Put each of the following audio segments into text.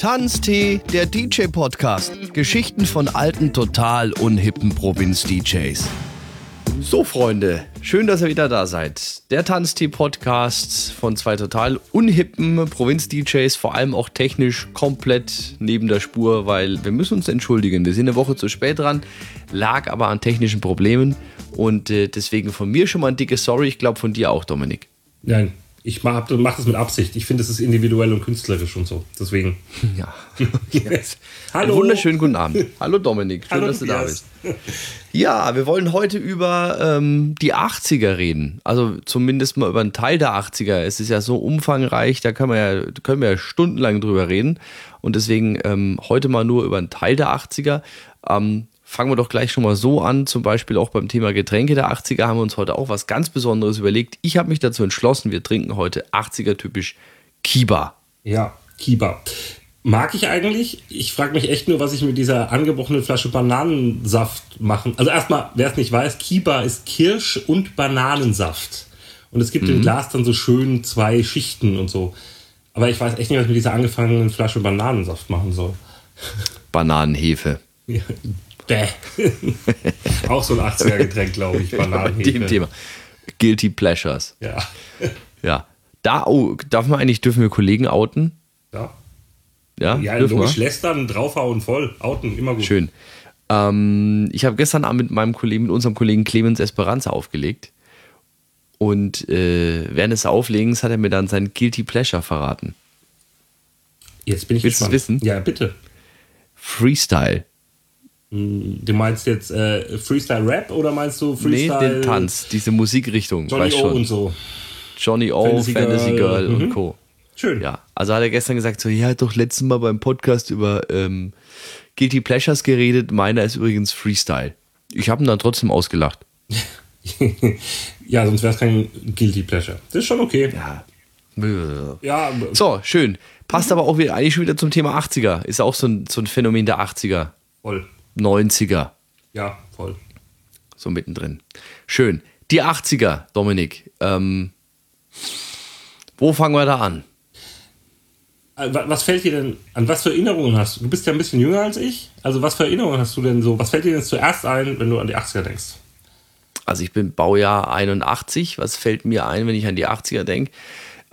Tanztee, der DJ-Podcast. Geschichten von alten, total unhippen Provinz-DJs. So, Freunde, schön, dass ihr wieder da seid. Der Tanztee-Podcast von zwei total unhippen Provinz-DJs, vor allem auch technisch komplett neben der Spur, weil wir müssen uns entschuldigen. Wir sind eine Woche zu spät dran, lag aber an technischen Problemen und äh, deswegen von mir schon mal ein dickes Sorry. Ich glaube von dir auch, Dominik. Nein, ich mache mach das mit Absicht. Ich finde, es ist individuell und künstlerisch und so. Deswegen. Ja. yes. Hallo. Einen wunderschönen guten Abend. Hallo Dominik. Schön, Hallo, dass du da bist. Ja, wir wollen heute über ähm, die 80er reden. Also zumindest mal über einen Teil der 80er. Es ist ja so umfangreich, da können wir ja, können wir ja stundenlang drüber reden. Und deswegen ähm, heute mal nur über einen Teil der 80er. Ähm, fangen wir doch gleich schon mal so an. Zum Beispiel auch beim Thema Getränke der 80er haben wir uns heute auch was ganz Besonderes überlegt. Ich habe mich dazu entschlossen, wir trinken heute 80er typisch Kiba. Ja, Kiba. Mag ich eigentlich. Ich frage mich echt nur, was ich mit dieser angebrochenen Flasche Bananensaft machen. Also erstmal, wer es nicht weiß, Kiba ist Kirsch- und Bananensaft. Und es gibt mhm. im Glas dann so schön zwei Schichten und so. Aber ich weiß echt nicht, was ich mit dieser angefangenen Flasche Bananensaft machen soll. Bananenhefe. Ja, Bäh. Auch so ein 80er-Getränk, glaube ich. Bananenhefe. Dem Thema. Guilty Pleasures. Ja. Ja. Da, oh, darf man eigentlich, dürfen wir Kollegen outen? Ja. Ja, ja logisch, wir? lästern, draufhauen, voll. Outen, immer gut. Schön. Ähm, ich habe gestern Abend mit meinem Kollegen, mit unserem Kollegen Clemens Esperanza aufgelegt. Und äh, während des Auflegens hat er mir dann sein Guilty Pleasure verraten. Jetzt bin ich Willst gespannt. wissen? Ja, bitte. Freestyle. Hm, du meinst jetzt äh, Freestyle Rap oder meinst du Freestyle? Nee, den Tanz, diese Musikrichtung. Johnny O schon. und so. Johnny O, Fantasy, Fantasy Girl, Girl mhm. und Co. Schön. Ja, also hat er gestern gesagt, so, ja, hat doch letztes Mal beim Podcast über ähm, Guilty Pleasures geredet. Meiner ist übrigens Freestyle. Ich habe ihn dann trotzdem ausgelacht. ja, sonst wäre es kein Guilty Pleasure. Das ist schon okay. Ja. ja. So, schön. Passt aber auch wieder, eigentlich schon wieder zum Thema 80er. Ist auch so ein, so ein Phänomen der 80er. Voll. 90er. Ja, voll. So mittendrin. Schön. Die 80er, Dominik. Ähm, wo fangen wir da an? Äh, was fällt dir denn, an was für Erinnerungen hast du? Du bist ja ein bisschen jünger als ich. Also was für Erinnerungen hast du denn so? Was fällt dir denn zuerst ein, wenn du an die 80er denkst? Also ich bin Baujahr 81. Was fällt mir ein, wenn ich an die 80er denke?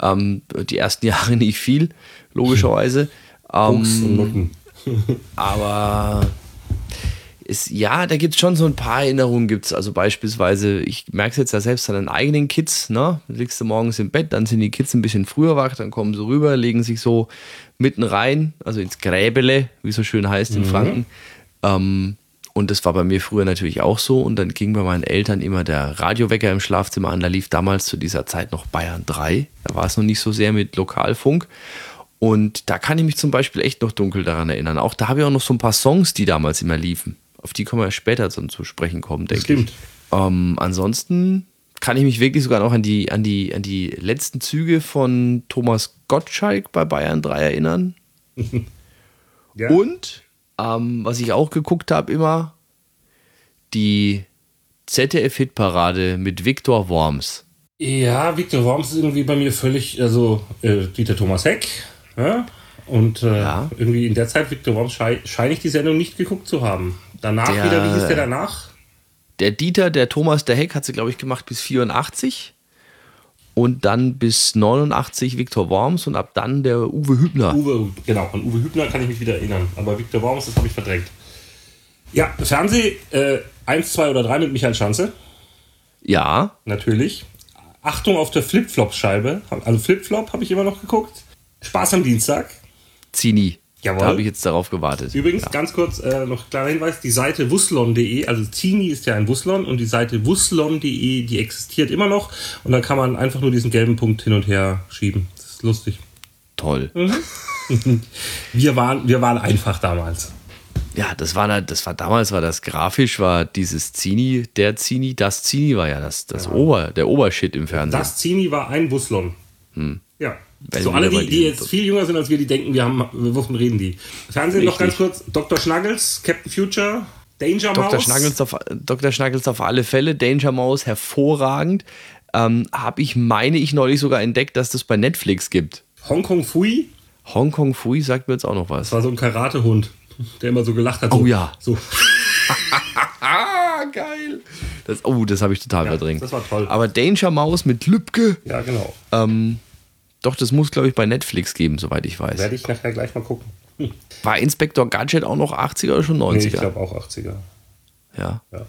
Ähm, die ersten Jahre nicht viel, logischerweise. ähm, und Nutten. aber ist, ja, da gibt es schon so ein paar Erinnerungen. Gibt's. Also beispielsweise, ich merke es jetzt ja selbst an den eigenen Kids, ne? Du liegst du morgens im Bett, dann sind die Kids ein bisschen früher wach, dann kommen sie rüber, legen sich so mitten rein, also ins Gräbele, wie es so schön heißt in mhm. Franken. Ähm, und das war bei mir früher natürlich auch so. Und dann ging bei meinen Eltern immer der Radiowecker im Schlafzimmer an. Da lief damals zu dieser Zeit noch Bayern 3. Da war es noch nicht so sehr mit Lokalfunk. Und da kann ich mich zum Beispiel echt noch dunkel daran erinnern. Auch da habe ich auch noch so ein paar Songs, die damals immer liefen. Auf die können wir später dann zu sprechen kommen, denke Stimmt. ich. Ähm, ansonsten kann ich mich wirklich sogar noch an die, an die, an die letzten Züge von Thomas Gottschalk bei Bayern 3 erinnern. ja. Und ähm, was ich auch geguckt habe, immer die ZDF-Hitparade mit Viktor Worms. Ja, Viktor Worms ist irgendwie bei mir völlig, also äh, Dieter Thomas Heck. Ja? Und äh, ja. irgendwie in der Zeit, Viktor Worms, scheine schein ich die Sendung nicht geguckt zu haben. Danach der, wieder, wie hieß der danach? Der Dieter, der Thomas, der Heck hat sie, glaube ich, gemacht bis 84 und dann bis 89 Viktor Worms und ab dann der Uwe Hübner. Uwe, genau, an Uwe Hübner kann ich mich wieder erinnern, aber Viktor Worms, das habe ich verdrängt. Ja, Fernseh äh, 1, 2 oder 3 mit Michael Schanze. Ja. Natürlich. Achtung auf der Flip-Flop-Scheibe. Also Flip-Flop habe ich immer noch geguckt. Spaß am Dienstag. Zini. Jawohl. Da habe ich jetzt darauf gewartet. Übrigens, ja. ganz kurz äh, noch kleiner Hinweis: die Seite wusslon.de, also Zini ist ja ein Wusslon und die Seite wusslon.de, die existiert immer noch und da kann man einfach nur diesen gelben Punkt hin und her schieben. Das ist lustig. Toll. Mhm. wir, waren, wir waren einfach damals. Ja, das war, das war damals, war das grafisch, war dieses Zini, der Zini, das Zini war ja das, das ja. Ober, der Obershit im Fernsehen. Das Zini war ein Wuslon. Hm. Ja. So alle, die, die jetzt viel jünger sind als wir, die denken, wir haben, wovon reden die? Fernsehen Richtig. noch ganz kurz, Dr. Schnuggles, Captain Future, Danger Mouse. Dr. Schnuggles auf, Dr. Schnuggles auf alle Fälle, Danger Mouse hervorragend. Ähm, Habe ich, meine ich, neulich sogar entdeckt, dass das bei Netflix gibt. Hongkong Fui. Hongkong Fui sagt mir jetzt auch noch was. Das war so ein Karatehund, der immer so gelacht hat. Oh so, ja. So. Geil. Das, oh, das habe ich total Ja, verdrängt. das war toll. Aber Danger Mouse mit Lübke, Ja, genau. ähm, doch, das muss, glaube ich, bei Netflix geben, soweit ich weiß. Werde ich nachher gleich mal gucken. Hm. War Inspector Gadget auch noch 80er oder schon 90er? Nee, ich glaube auch 80er. ja. Ja.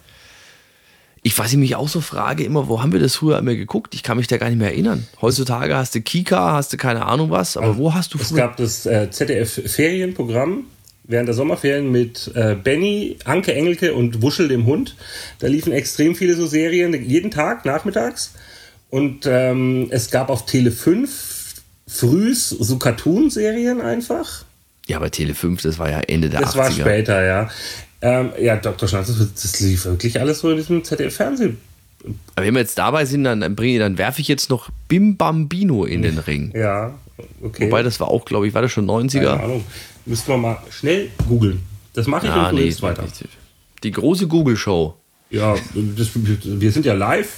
Ich, was ich mich auch so frage, immer, wo haben wir das früher immer geguckt? Ich kann mich da gar nicht mehr erinnern. Heutzutage hast du Kika, hast du keine Ahnung was, aber wo hast du Es früher? gab das äh, ZDF-Ferienprogramm während der Sommerferien mit äh, Benny, Anke Engelke und Wuschel dem Hund. Da liefen extrem viele so Serien, jeden Tag nachmittags. Und ähm, es gab auf Tele 5 frühs so Cartoon-Serien einfach. Ja, aber Tele 5, das war ja Ende der Das 80er. war später, ja. Ähm, ja, Dr. Schnatz, das, das lief wirklich alles so in diesem ZDF-Fernsehen. Aber wenn wir jetzt dabei sind, dann, dann, werfe ich jetzt noch Bim Bambino in den Ring. Ja, okay. Wobei, das war auch, glaube ich, war das schon 90er? Keine Ahnung. Müssen wir mal schnell googeln. Das mache ich Ah, und du nee, weiter. nicht. Die große Google-Show. Ja, das, wir sind ja live.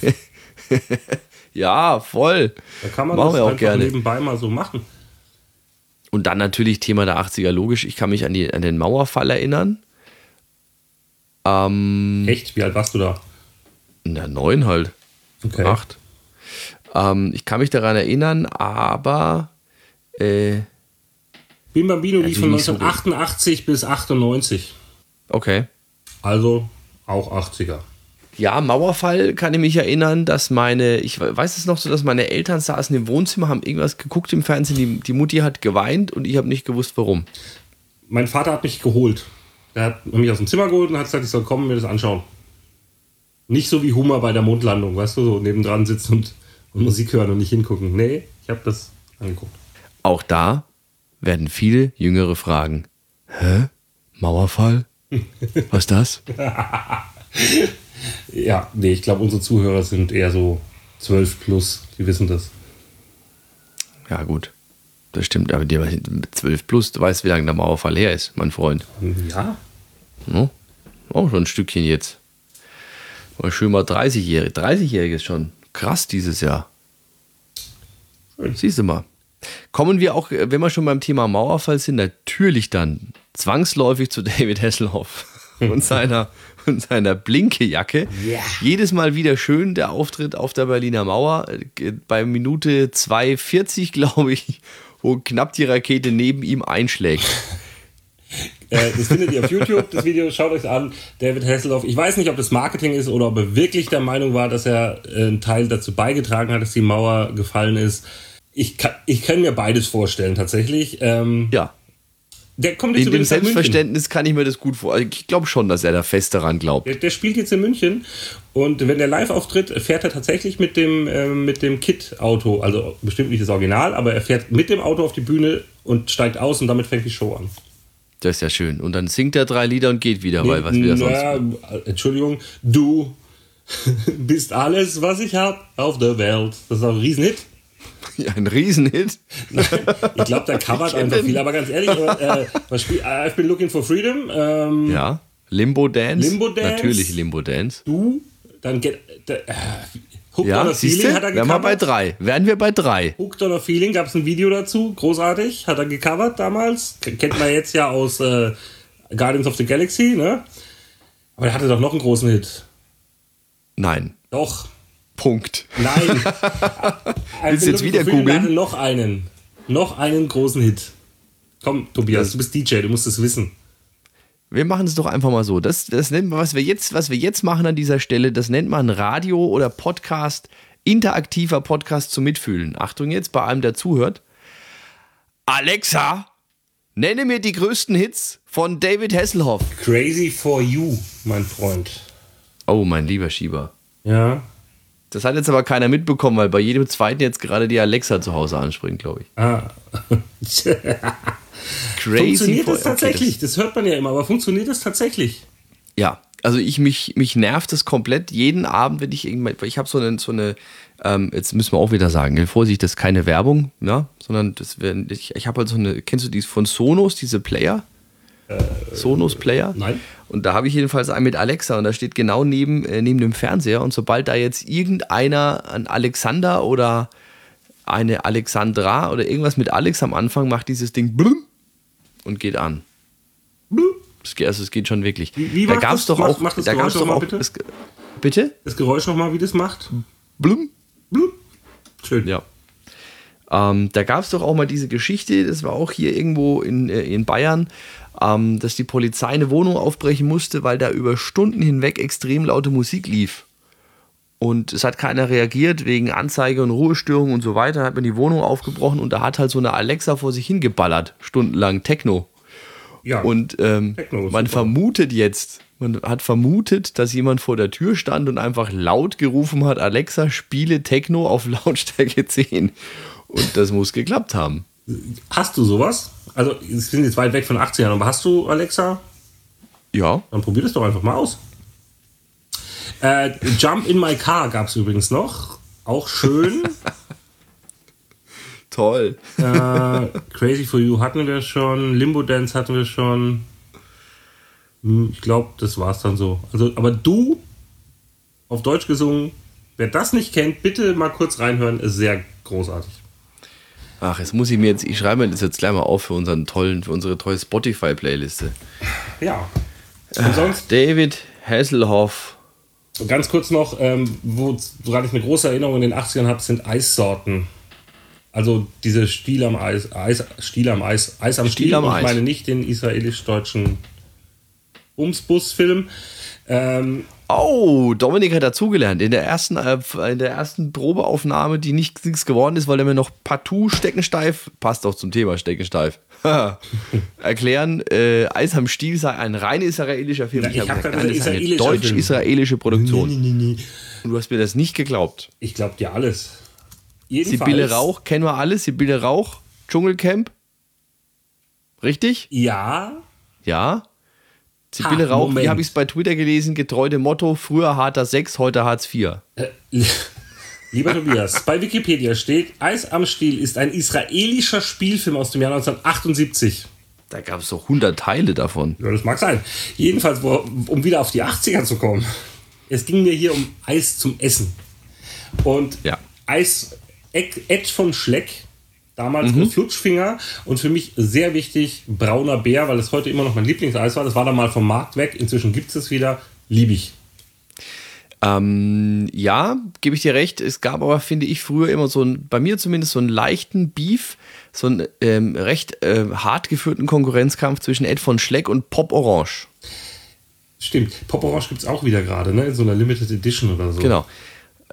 Ja, voll. Da kann man Machen das auch einfach gerne. nebenbei mal so machen. Und dann natürlich Thema der 80er, logisch. Ich kann mich an, die, an den Mauerfall erinnern. Ähm, Echt? Wie alt warst du da? na, neun halt. Okay. Acht. Ähm, ich kann mich daran erinnern, aber äh, Bim Bambino lief von nicht so 1988 bis 98. okay. Also auch 80er. Ja, Mauerfall kann ich mich erinnern, dass meine, ich weiß es noch so, dass meine Eltern saßen im Wohnzimmer, haben irgendwas geguckt im Fernsehen, die, die Mutti hat geweint und ich habe nicht gewusst, warum. Mein Vater hat mich geholt. Er hat mich aus dem Zimmer geholt und hat gesagt, ich soll kommen und mir das anschauen. Nicht so wie Hummer bei der Mondlandung, weißt du, so nebendran sitzen und, und Musik hören und nicht hingucken. Nee, ich habe das angeguckt. Auch da werden viele Jüngere fragen: Hä? Mauerfall? Was ist das? Ja, nee, ich glaube, unsere Zuhörer sind eher so 12 plus. Die wissen das. Ja, gut. Das stimmt, aber die 12 plus, du weißt, wie lange der Mauerfall her ist, mein Freund. Ja, No? Auch schon ein Stückchen jetzt. War schön mal 30-Jährige. 30-Jähriges schon. Krass dieses Jahr. Schön. Siehst du mal. Kommen wir auch, äh, wenn wir schon beim Thema Mauerfall sind, natürlich dann zwangsläufig zu David Hasselhoff und seiner, und seiner Blinkejacke. Ja. Jedes Mal wieder schön der Auftritt auf der Berliner Mauer. Äh, Bei Minute 2,40, glaube ich, wo knapp die Rakete neben ihm einschlägt. Äh, das findet ihr auf YouTube, das Video, schaut euch an. David Hasselhoff. Ich weiß nicht, ob das Marketing ist oder ob er wirklich der Meinung war, dass er äh, einen Teil dazu beigetragen hat, dass die Mauer gefallen ist. Ich kann, ich kann mir beides vorstellen, tatsächlich. Ähm, Ja, Der kommt jetzt In dem. Selbstverständnis kann ich mir das gut vor. Ich glaube schon, dass er da fest daran glaubt. Der, der spielt jetzt in München und wenn der live auftritt, fährt er tatsächlich mit dem, ähm, mit dem Kit-Auto, also bestimmt nicht das Original, aber er fährt mit dem Auto auf die Bühne und steigt aus und damit fängt die Show an. Das ist ja schön. Und dann singt er drei Lieder und geht wieder, weil was wieder sonst. naja, Entschuldigung, du bist alles, was ich hab auf der Welt. Das ist auch ein Riesenhit. Ja, ein Riesenhit. Ich glaube, der covert einfach viel, aber ganz ehrlich, äh, was spielt, I've been looking for freedom. Ähm, Ja. Limbo Dance. Limbo Dance? Natürlich Limbo Dance. Du, dann get, der, äh, Hooked on Ja, a siehst Feeling du? hat er Wären wir bei gecovert. drei. Wären wir bei drei. Hooked on a Feeling gab es ein Video dazu, großartig, hat er gecovert damals. Kennt man jetzt ja aus äh, Guardians of the Galaxy, ne? Aber er hatte doch noch einen großen Hit. Nein. Doch, Punkt. nein. Willst du jetzt wieder googeln? noch einen. Noch einen großen Hit. Komm, Tobias, du bist DJ, du musst es wissen. Wir machen es doch einfach mal so. Das, das nennt man, was wir jetzt, was wir jetzt machen an dieser Stelle, das nennt man Radio oder Podcast, interaktiver Podcast zum Mitfühlen. Achtung jetzt bei einem, der zuhört. Alexa, nenne mir die größten Hits von David Hasselhoff. Crazy for You, mein Freund. Oh, mein lieber Schieber. Ja. Das hat jetzt aber keiner mitbekommen, weil bei jedem zweiten jetzt gerade die Alexa zu Hause anspringt, glaube ich. Ah. Crazy funktioniert das tatsächlich? das hört man ja immer, aber funktioniert das tatsächlich? Ja, also ich mich, mich nervt das komplett. Jeden Abend, wenn ich irgendwann, ich habe so eine, so eine ähm, jetzt müssen wir auch wieder sagen, gell, Vorsicht, das ist keine Werbung, ne? sondern das werden, ich, ich habe halt so eine, kennst du die von Sonos, diese Player? Sonos Player? nein. Und da habe ich jedenfalls einen mit Alexa und da steht genau neben, äh, neben dem Fernseher und sobald da jetzt irgendeiner, ein Alexander oder eine Alexandra oder irgendwas mit Alex am Anfang macht dieses Ding blum und geht an. Geht, also es geht schon wirklich. Wie, wie da macht gab das- es doch auch. mach das da Geräusch gab's doch noch mal auch bitte. Es, bitte? Das Geräusch nochmal, wie das macht. Blum? Blub. Schön. Ja. Ähm, da gab es doch auch mal diese Geschichte, das war auch hier irgendwo in, äh, in Bayern, ähm, dass die Polizei eine Wohnung aufbrechen musste, weil da über Stunden hinweg extrem laute Musik lief. Und es hat keiner reagiert wegen Anzeige und Ruhestörung und so weiter. Hat man die Wohnung aufgebrochen und da hat halt so eine Alexa vor sich hingeballert, stundenlang Techno. Ja. Und ähm, Techno man super. vermutet jetzt, man hat vermutet, dass jemand vor der Tür stand und einfach laut gerufen hat, Alexa, spiele Techno auf Lautstärke 10. Und das muss geklappt haben. Hast du sowas? Also, wir sind jetzt weit weg von 80 Jahren, aber hast du Alexa? Ja, Dann probier das doch einfach mal aus. Äh, Jump in my car gab es übrigens noch. Auch schön. toll. äh, Crazy for You hatten wir schon. Limbo Dance hatten wir schon. Hm, Ich glaube, das war's dann so. Also, aber du, auf Deutsch gesungen, wer das nicht kennt, bitte mal kurz reinhören, ist sehr großartig. Ach, jetzt muss ich mir jetzt, ich schreibe mir das jetzt gleich mal auf für unseren tollen, für unsere tolle Spotify-Playliste. Ja. Und sonst David Hasselhoff. Ganz kurz noch, ähm, wo, woran ich eine große Erinnerung in den 80ern habe, sind Eissorten. Also diese Stiel am Eis, Eis Stiel am Eis, Eis am Stiel Stiel. am Eis. Ich meine nicht den israelisch-deutschen Umsbus-Film. Ähm, Oh, Dominik hat dazugelernt. In der ersten, äh, in der ersten Probeaufnahme, die nicht- nichts geworden ist, weil er mir noch partout steckensteif, passt auch zum Thema steckensteif, erklären, äh, Eis am Stiel sei ein rein israelischer Film. Ja, ich hab hab gesagt, ist eine deutsch-israelische Produktion. nee, nee, nee. Und du hast mir das nicht geglaubt. Ich glaube dir alles. Jedenfalls, Sibylle Rauch, kennen wir alle. Sibylle Rauch, Dschungelcamp. Richtig? Ja, Ja. Sibylle Rauch, Moment. wie habe ich es bei Twitter gelesen, getreu dem Motto, früher harter 6, heute Hartz 4. Äh, Lieber Tobias, bei Wikipedia steht, Eis am Stiel ist ein israelischer Spielfilm aus dem Jahr 1978. Da gab es doch 100 Teile davon. Ja, das mag sein. Jedenfalls, wo, um wieder auf die 80er zu kommen. Es ging mir hier um Eis zum Essen. Und Ja. Eis Ed Ed von Schleck, damals mit Flutschfinger und für mich sehr wichtig, brauner Bär, weil es heute immer noch mein Lieblingseis war. Das war dann mal vom Markt weg. Inzwischen gibt es es wieder. Liebe ich. Ähm, ja, gebe ich dir recht. Es gab aber, finde ich, früher immer so ein, bei mir zumindest so einen leichten Beef, so einen ähm, recht äh, hart geführten Konkurrenzkampf zwischen Ed von Schleck und Pop Orange. Stimmt. Pop Orange gibt es auch wieder gerade, ne? In so einer Limited Edition oder so. Genau.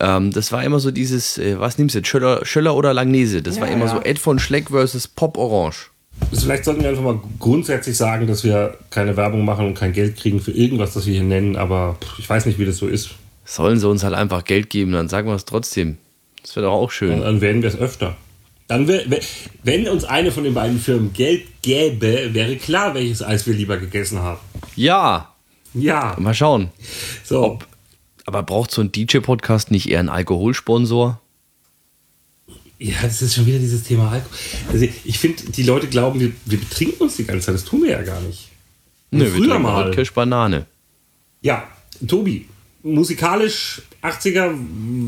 Ähm, das war immer so dieses, äh, was nimmst du jetzt, Schöller, Schöller oder Langnese? Das Ja, war immer ja. so Ed von Schleck versus Pop Orange. Also Vielleicht sollten wir einfach mal grundsätzlich sagen, dass wir keine Werbung machen und kein Geld kriegen für irgendwas, das wir hier nennen, aber ich weiß nicht, wie das so ist. Sollen sie uns halt einfach Geld geben, dann sagen wir es trotzdem. Das wäre doch auch schön. Dann werden wir es öfter. Dann wär, wenn uns eine von den beiden Firmen Geld gäbe, wäre klar, welches Eis wir lieber gegessen haben. Ja, Ja, mal schauen. so. Aber braucht so ein DJ-Podcast nicht eher einen Alkoholsponsor? Ja, das ist schon wieder dieses Thema Alkohol. Also ich finde, die Leute glauben, wir, wir betrinken uns die ganze Zeit. Das tun wir ja gar nicht. Nö, wir früher trinken mal. Kirsch Banane. Ja, Tobi, musikalisch 80er,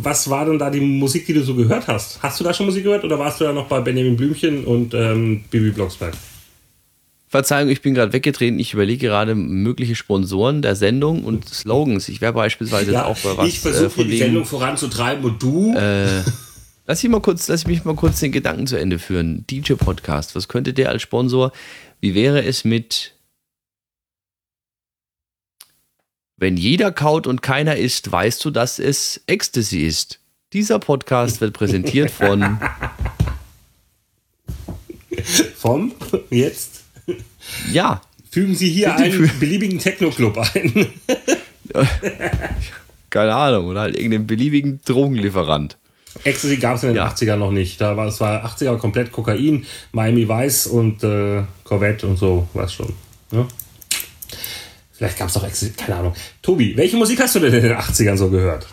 was war denn da die Musik, die du so gehört hast? Hast du da schon Musik gehört oder warst du da noch bei Benjamin Blümchen und ähm, Bibi Blocksberg? Verzeihung, ich bin gerade weggetreten. Ich überlege gerade mögliche Sponsoren der Sendung und Slogans. Ich wäre beispielsweise Ja, auch bei was ich versuche äh, die Sendung voranzutreiben und du. Äh, lass, ich mal kurz, lass mich mal kurz den Gedanken zu Ende führen. DJ-Podcast, was könnte der als Sponsor? Wie wäre es mit Wenn jeder kaut und keiner isst, weißt du, dass es Ecstasy ist. Dieser Podcast wird präsentiert von vom jetzt ja, fügen Sie hier Bitte einen beliebigen Techno-Club ein. keine Ahnung, oder halt irgendeinen beliebigen Drogenlieferant. Ecstasy gab es in den Ja. 80ern noch nicht. Da war es war 80er komplett Kokain, Miami Vice und äh, Corvette und so, was schon. Ne? Vielleicht gab es auch Ecstasy, keine Ahnung. Tobi, welche Musik hast du denn in den 80ern so gehört?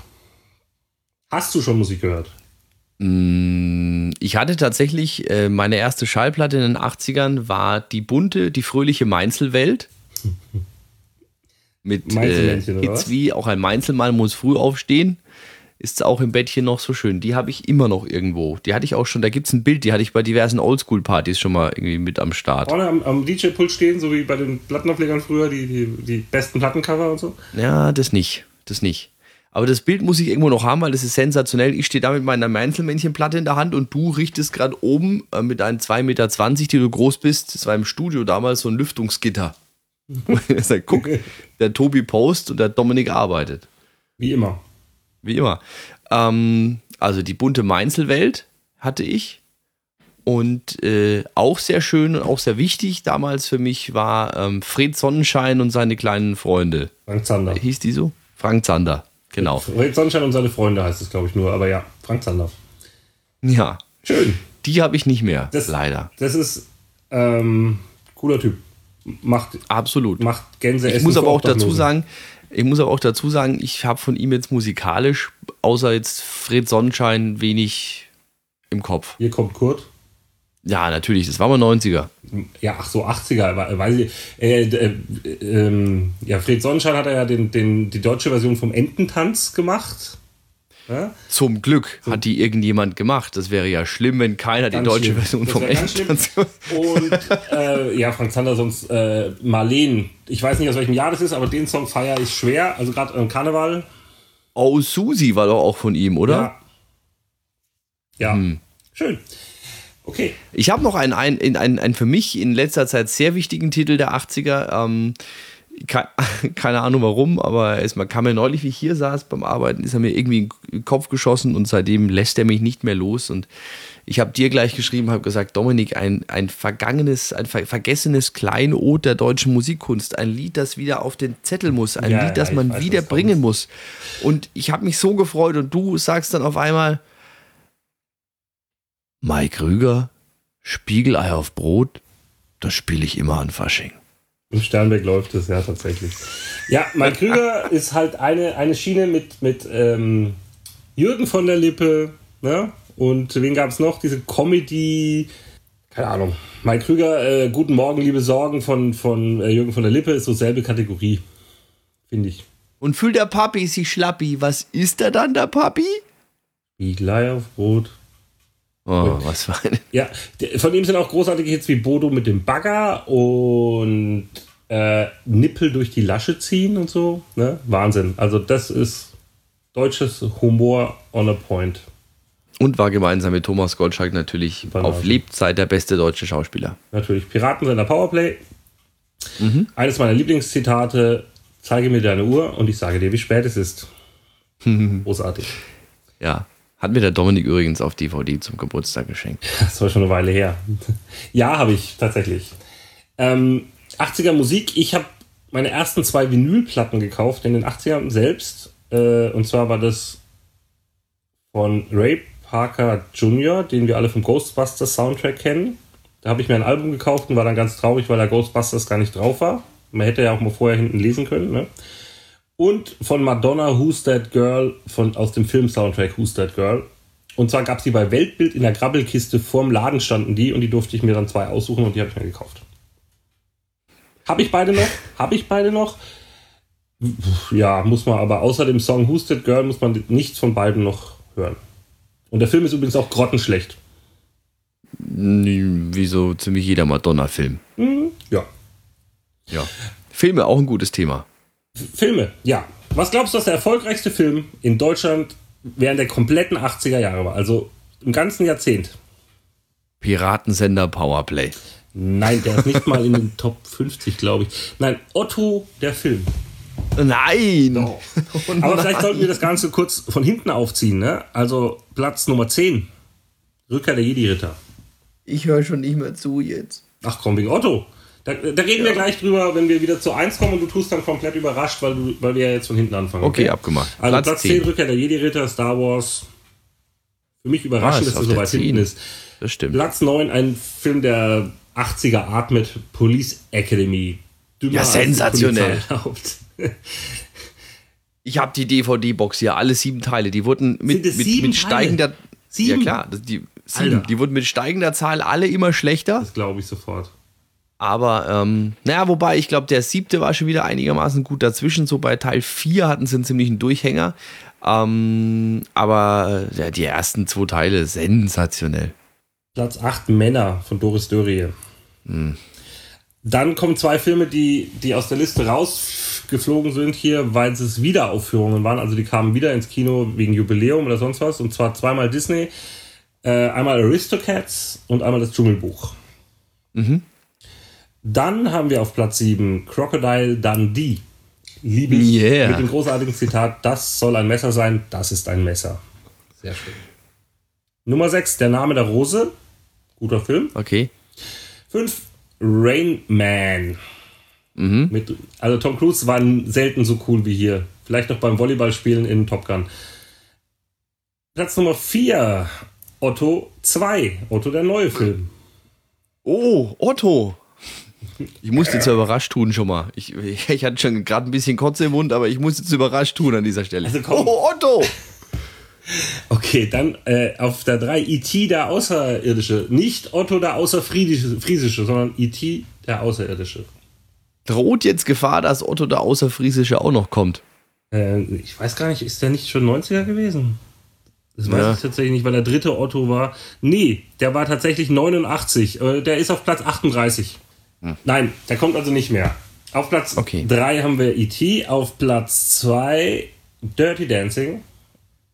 Hast du schon Musik gehört? Ich hatte tatsächlich, äh, meine erste Schallplatte in den 80ern war die bunte, die fröhliche Mainzelwelt. Mit äh, Hits wie auch ein Mainzelmann muss früh aufstehen. ist auch im Bettchen noch so schön. Die habe ich immer noch irgendwo. Die hatte ich auch schon, da gibt es ein Bild, die hatte ich bei diversen Oldschool-Partys schon mal irgendwie mit am Start. Vorne am, am DJ-Pult stehen, so wie bei den Plattenauflegern früher, die, die, die besten Plattencover und so. Ja, das nicht. Das nicht. Aber das Bild muss ich irgendwo noch haben, weil das ist sensationell. Ich stehe da mit meiner Mainzelmännchenplatte in der Hand und du richtest gerade oben äh, mit einem 2,20 Meter, die du groß bist, das war im Studio damals so ein Lüftungsgitter. sag, guck, der Tobi Post und der Dominik arbeitet. Wie immer. Wie immer. Ähm, also die bunte Mainzelwelt hatte ich. Und äh, auch sehr schön und auch sehr wichtig damals für mich war ähm, Fred Sonnenschein und seine kleinen Freunde. Frank Zander. Hieß die so? Frank Zander, genau. Fred Sonnenschein und seine Freunde heißt es, glaube ich, nur. Aber ja, Frank Zander. Ja. Schön. Die habe ich nicht mehr, Das- leider. Das ist ähm, cooler Typ. Macht, Absolut. macht Gänse Ich muss aber auch dazu sagen, ich muss aber auch dazu sagen, ich habe von ihm jetzt musikalisch, außer jetzt Fred Sonnenschein, wenig im Kopf. Hier kommt Kurt. Ja, natürlich, das war mal 90er. Ja, ach so, 80er, we- weiß ich. Äh, äh, ähm, ja, Fred Sonnenschein hat ja den, den, die deutsche Version vom Ententanz gemacht. Ja? Zum Glück hat die irgendjemand gemacht. Das wäre ja schlimm, wenn keiner die Ganz deutsche schlimm. Version Das vom wär ganz Ententanz Und äh, ja, Frank Zander sonst äh, Marleen. Ich weiß nicht, aus welchem Jahr das ist, aber den Song feiere ich schwer. Also gerade im Karneval. Oh, Susi war doch auch von ihm, oder? Ja. Ja. Hm. Schön. Okay. Ich habe noch einen, einen, einen, einen für mich in letzter Zeit sehr wichtigen Titel der 80er. Ähm, ke- keine Ahnung warum, aber es kam mir neulich, wie ich hier saß beim Arbeiten, ist er mir irgendwie in den Kopf geschossen und seitdem lässt er mich nicht mehr los. Und ich habe dir gleich geschrieben, habe gesagt, Dominik, ein, ein vergangenes, ein ver vergessenes Kleinod der deutschen Musikkunst, ein Lied, das wieder auf den Zettel muss, ein Ja, Lied, das ja, man weiß, wieder bringen muss. Und ich habe mich so gefreut und du sagst dann auf einmal, Mike Rüger, Spiegelei auf Brot, das spiele ich immer an Fasching. Im Sternberg läuft es, ja, tatsächlich. Ja, Mike Krüger ist halt eine, eine Schiene mit, mit ähm, Jürgen von der Lippe, ne? Und wen gab es noch? Diese Comedy, keine Ahnung. Mike Krüger, äh, Guten Morgen, liebe Sorgen von, von äh, Jürgen von der Lippe ist so selbe Kategorie, finde ich. Und fühlt der Papi sich schlappi, was ist er dann, der Papi? Spiegelei auf Brot. Oh, was war eine. Ja, von ihm sind auch großartige Hits wie Bodo mit dem Bagger und äh, Nippel durch die Lasche ziehen und so. Ne? Wahnsinn. Also das ist deutsches Humor on a point. Und war gemeinsam mit Thomas Gottschalk natürlich Banane. auf Lebzeit der beste deutsche Schauspieler. Natürlich Piratensender Powerplay. Eines meiner Lieblingszitate, zeige mir deine Uhr und ich sage dir, wie spät es ist. Großartig. Ja. Hat mir der Dominik übrigens auf DVD zum Geburtstag geschenkt. Das war schon eine Weile her. ja, habe ich tatsächlich. Ähm, 80er Musik. Ich habe meine ersten zwei Vinylplatten gekauft in den 80ern selbst. Äh, und zwar war das von Ray Parker Jr., den wir alle vom Ghostbusters Soundtrack kennen. Da habe ich mir ein Album gekauft und war dann ganz traurig, weil da Ghostbusters gar nicht drauf war. Man hätte ja auch mal vorher hinten lesen können. Ne? Und von Madonna Who's That Girl von, aus dem Film-Soundtrack Who's That Girl. Und zwar gab es die bei Weltbild in der Grabbelkiste vorm Laden standen die und die durfte ich mir dann zwei aussuchen und die habe ich mir gekauft. Habe ich beide noch? Habe ich beide noch? Ja, muss man aber außer dem Song Who's That Girl muss man nichts von beiden noch hören. Und der Film ist übrigens auch grottenschlecht. Wie so ziemlich jeder Madonna-Film. Ja. Ja. Filme auch ein gutes Thema. Filme, ja. Was glaubst du, was der erfolgreichste Film in Deutschland während der kompletten 80er Jahre war? Also im ganzen Jahrzehnt. Piratensender Powerplay. Nein, der ist nicht mal in den Top 50, glaube ich. Nein, Otto, der Film. Nein! Aber vielleicht sollten wir das Ganze kurz von hinten aufziehen. Ne? Also Platz Nummer 10. Rückkehr der Jedi-Ritter. Ich höre schon nicht mehr zu jetzt. Ach komm, wegen Otto. Da, da reden wir gleich drüber, wenn wir wieder zu 1 kommen und du tust dann komplett überrascht, weil, du, weil wir ja jetzt von hinten anfangen. Okay, abgemacht. Also Platz Platz, 10. 10, Rückkehr der Jedi-Ritter, Star Wars. Für mich überraschend, Ah, dass auf so weit 10. hinten ist. Das stimmt. Platz 9, ein Film der 80er Art mit Police Academy. Dümmer Ja, sensationell. Ich habe die DVD-Box hier, alle sieben Teile. Die wurden mit, es mit, mit steigender. Teile? Sieben? Ja, klar. Die, sieben. Die wurden mit steigender Zahl alle immer schlechter. Das glaube ich sofort. Aber, ähm, naja, wobei, ich glaube, der siebte war schon wieder einigermaßen gut dazwischen. So bei Teil 4 hatten sie einen ziemlichen Durchhänger. Ähm, aber ja, die ersten zwei Teile sensationell. Platz 8 Männer von Doris Dörrie. Hm. Dann kommen zwei Filme, die, die aus der Liste rausgeflogen sind hier, weil es Wiederaufführungen waren. Also die kamen wieder ins Kino wegen Jubiläum oder sonst was. Und zwar zweimal Disney. Äh, einmal Aristocats und einmal das Dschungelbuch. Mhm. Dann haben wir auf Platz 7 Crocodile Dundee. Liebe ich yeah. mit dem großartigen Zitat, das soll ein Messer sein, das ist ein Messer. Sehr schön. Nummer 6, Der Name der Rose. Guter Film. Okay. 5, Rain Man. Mhm. Mit, also Tom Cruise war selten so cool wie hier. Vielleicht noch beim Volleyballspielen in Top Gun. Platz Nummer 4, Otto 2. Otto, der neue Film. Oh, Otto. Ich musste jetzt überrascht tun schon mal. Ich, ich, hatte schon gerade ein bisschen Kotze im Mund, aber ich musste jetzt überrascht tun an dieser Stelle. Also komm. Oh, Otto! Okay, dann äh, auf der 3 E.T. der Außerirdische. Nicht Otto der Außerfriesische, sondern E.T. der Außerirdische. Droht jetzt Gefahr, dass Otto der Außerfriesische auch noch kommt? Äh, ich weiß gar nicht, ist der nicht schon 90er gewesen? Das weiß ja. ich tatsächlich nicht, weil der dritte Otto war. Nee, der war tatsächlich 89. Äh, der ist auf Platz 38. Hm. Nein, der kommt also nicht mehr. Auf Platz 3 okay. haben wir E.T., auf Platz 2 Dirty Dancing.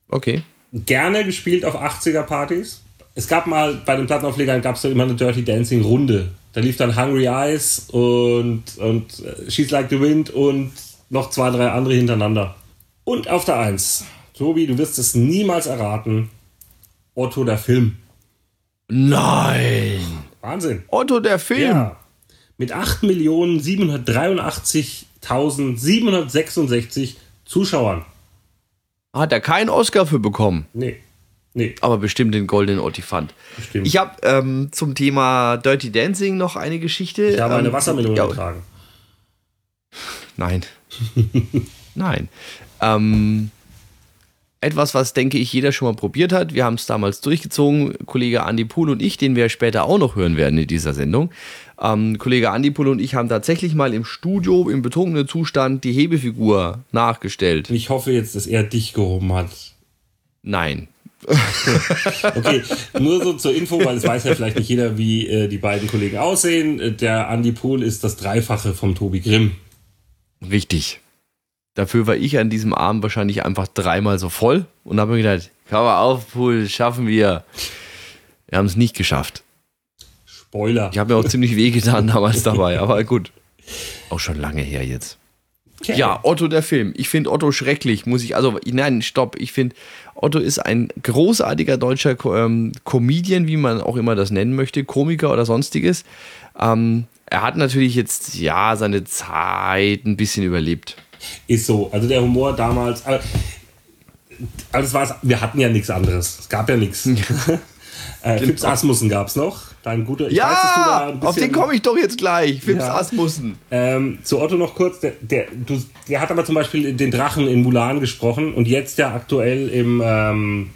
Okay. Gerne gespielt auf 80er-Partys. Es gab mal bei den Plattenauflegern gab es immer eine Dirty Dancing Runde. Da lief dann Hungry Eyes und, und äh, She's Like the Wind und noch zwei, drei andere hintereinander. Und auf der 1, Tobi, du wirst es niemals erraten, Otto der Film. Nein! Wahnsinn. Otto der Film? Ja mit 8.783.766 Zuschauern. Hat er keinen Oscar für bekommen? Nee. Nee. Aber bestimmt den goldenen Ottifant. Bestimmt. Ich habe ähm, zum Thema Dirty Dancing noch eine Geschichte. Ich habe ähm, eine Wassermelone ja, getragen. Nein. Nein. Ähm, etwas, was, denke ich, jeder schon mal probiert hat. Wir haben es damals durchgezogen, Kollege Andy Pool und ich, den wir später auch noch hören werden in dieser Sendung. Ähm, Kollege Andipol und ich haben tatsächlich mal im Studio im betrunkenen Zustand die Hebefigur nachgestellt. Ich hoffe jetzt, dass er dich gehoben hat. Nein. okay, nur so zur Info, weil es weiß ja vielleicht nicht jeder, wie äh, die beiden Kollegen aussehen. Der Andi Pohl ist das Dreifache vom Tobi Grimm. Richtig. Dafür war ich an diesem Abend wahrscheinlich einfach dreimal so voll und habe mir gedacht, mal auf, Pool, schaffen wir. Wir haben es nicht geschafft. Spoiler. Ich habe mir auch ziemlich wehgetan damals dabei, aber gut. Auch schon lange her jetzt. Okay. Ja, Otto der Film. Ich finde Otto schrecklich, muss ich, also, nein, stopp. Ich finde, Otto ist ein großartiger deutscher ähm, Comedian, wie man auch immer das nennen möchte, Komiker oder sonstiges. Ähm, er hat natürlich jetzt, ja, seine Zeit ein bisschen überlebt. Ist so. Also der Humor damals, aber, also war, wir hatten ja nichts anderes. Es gab ja nichts. äh, Fips Asmussen gab es noch. Dein guter, ich ja, weiß, auf den komme ich doch jetzt gleich. Fips ja. Asmussen. Ähm, zu Otto noch kurz. Der, der, du, der hat aber zum Beispiel den Drachen in Mulan gesprochen und jetzt ja aktuell im, ähm,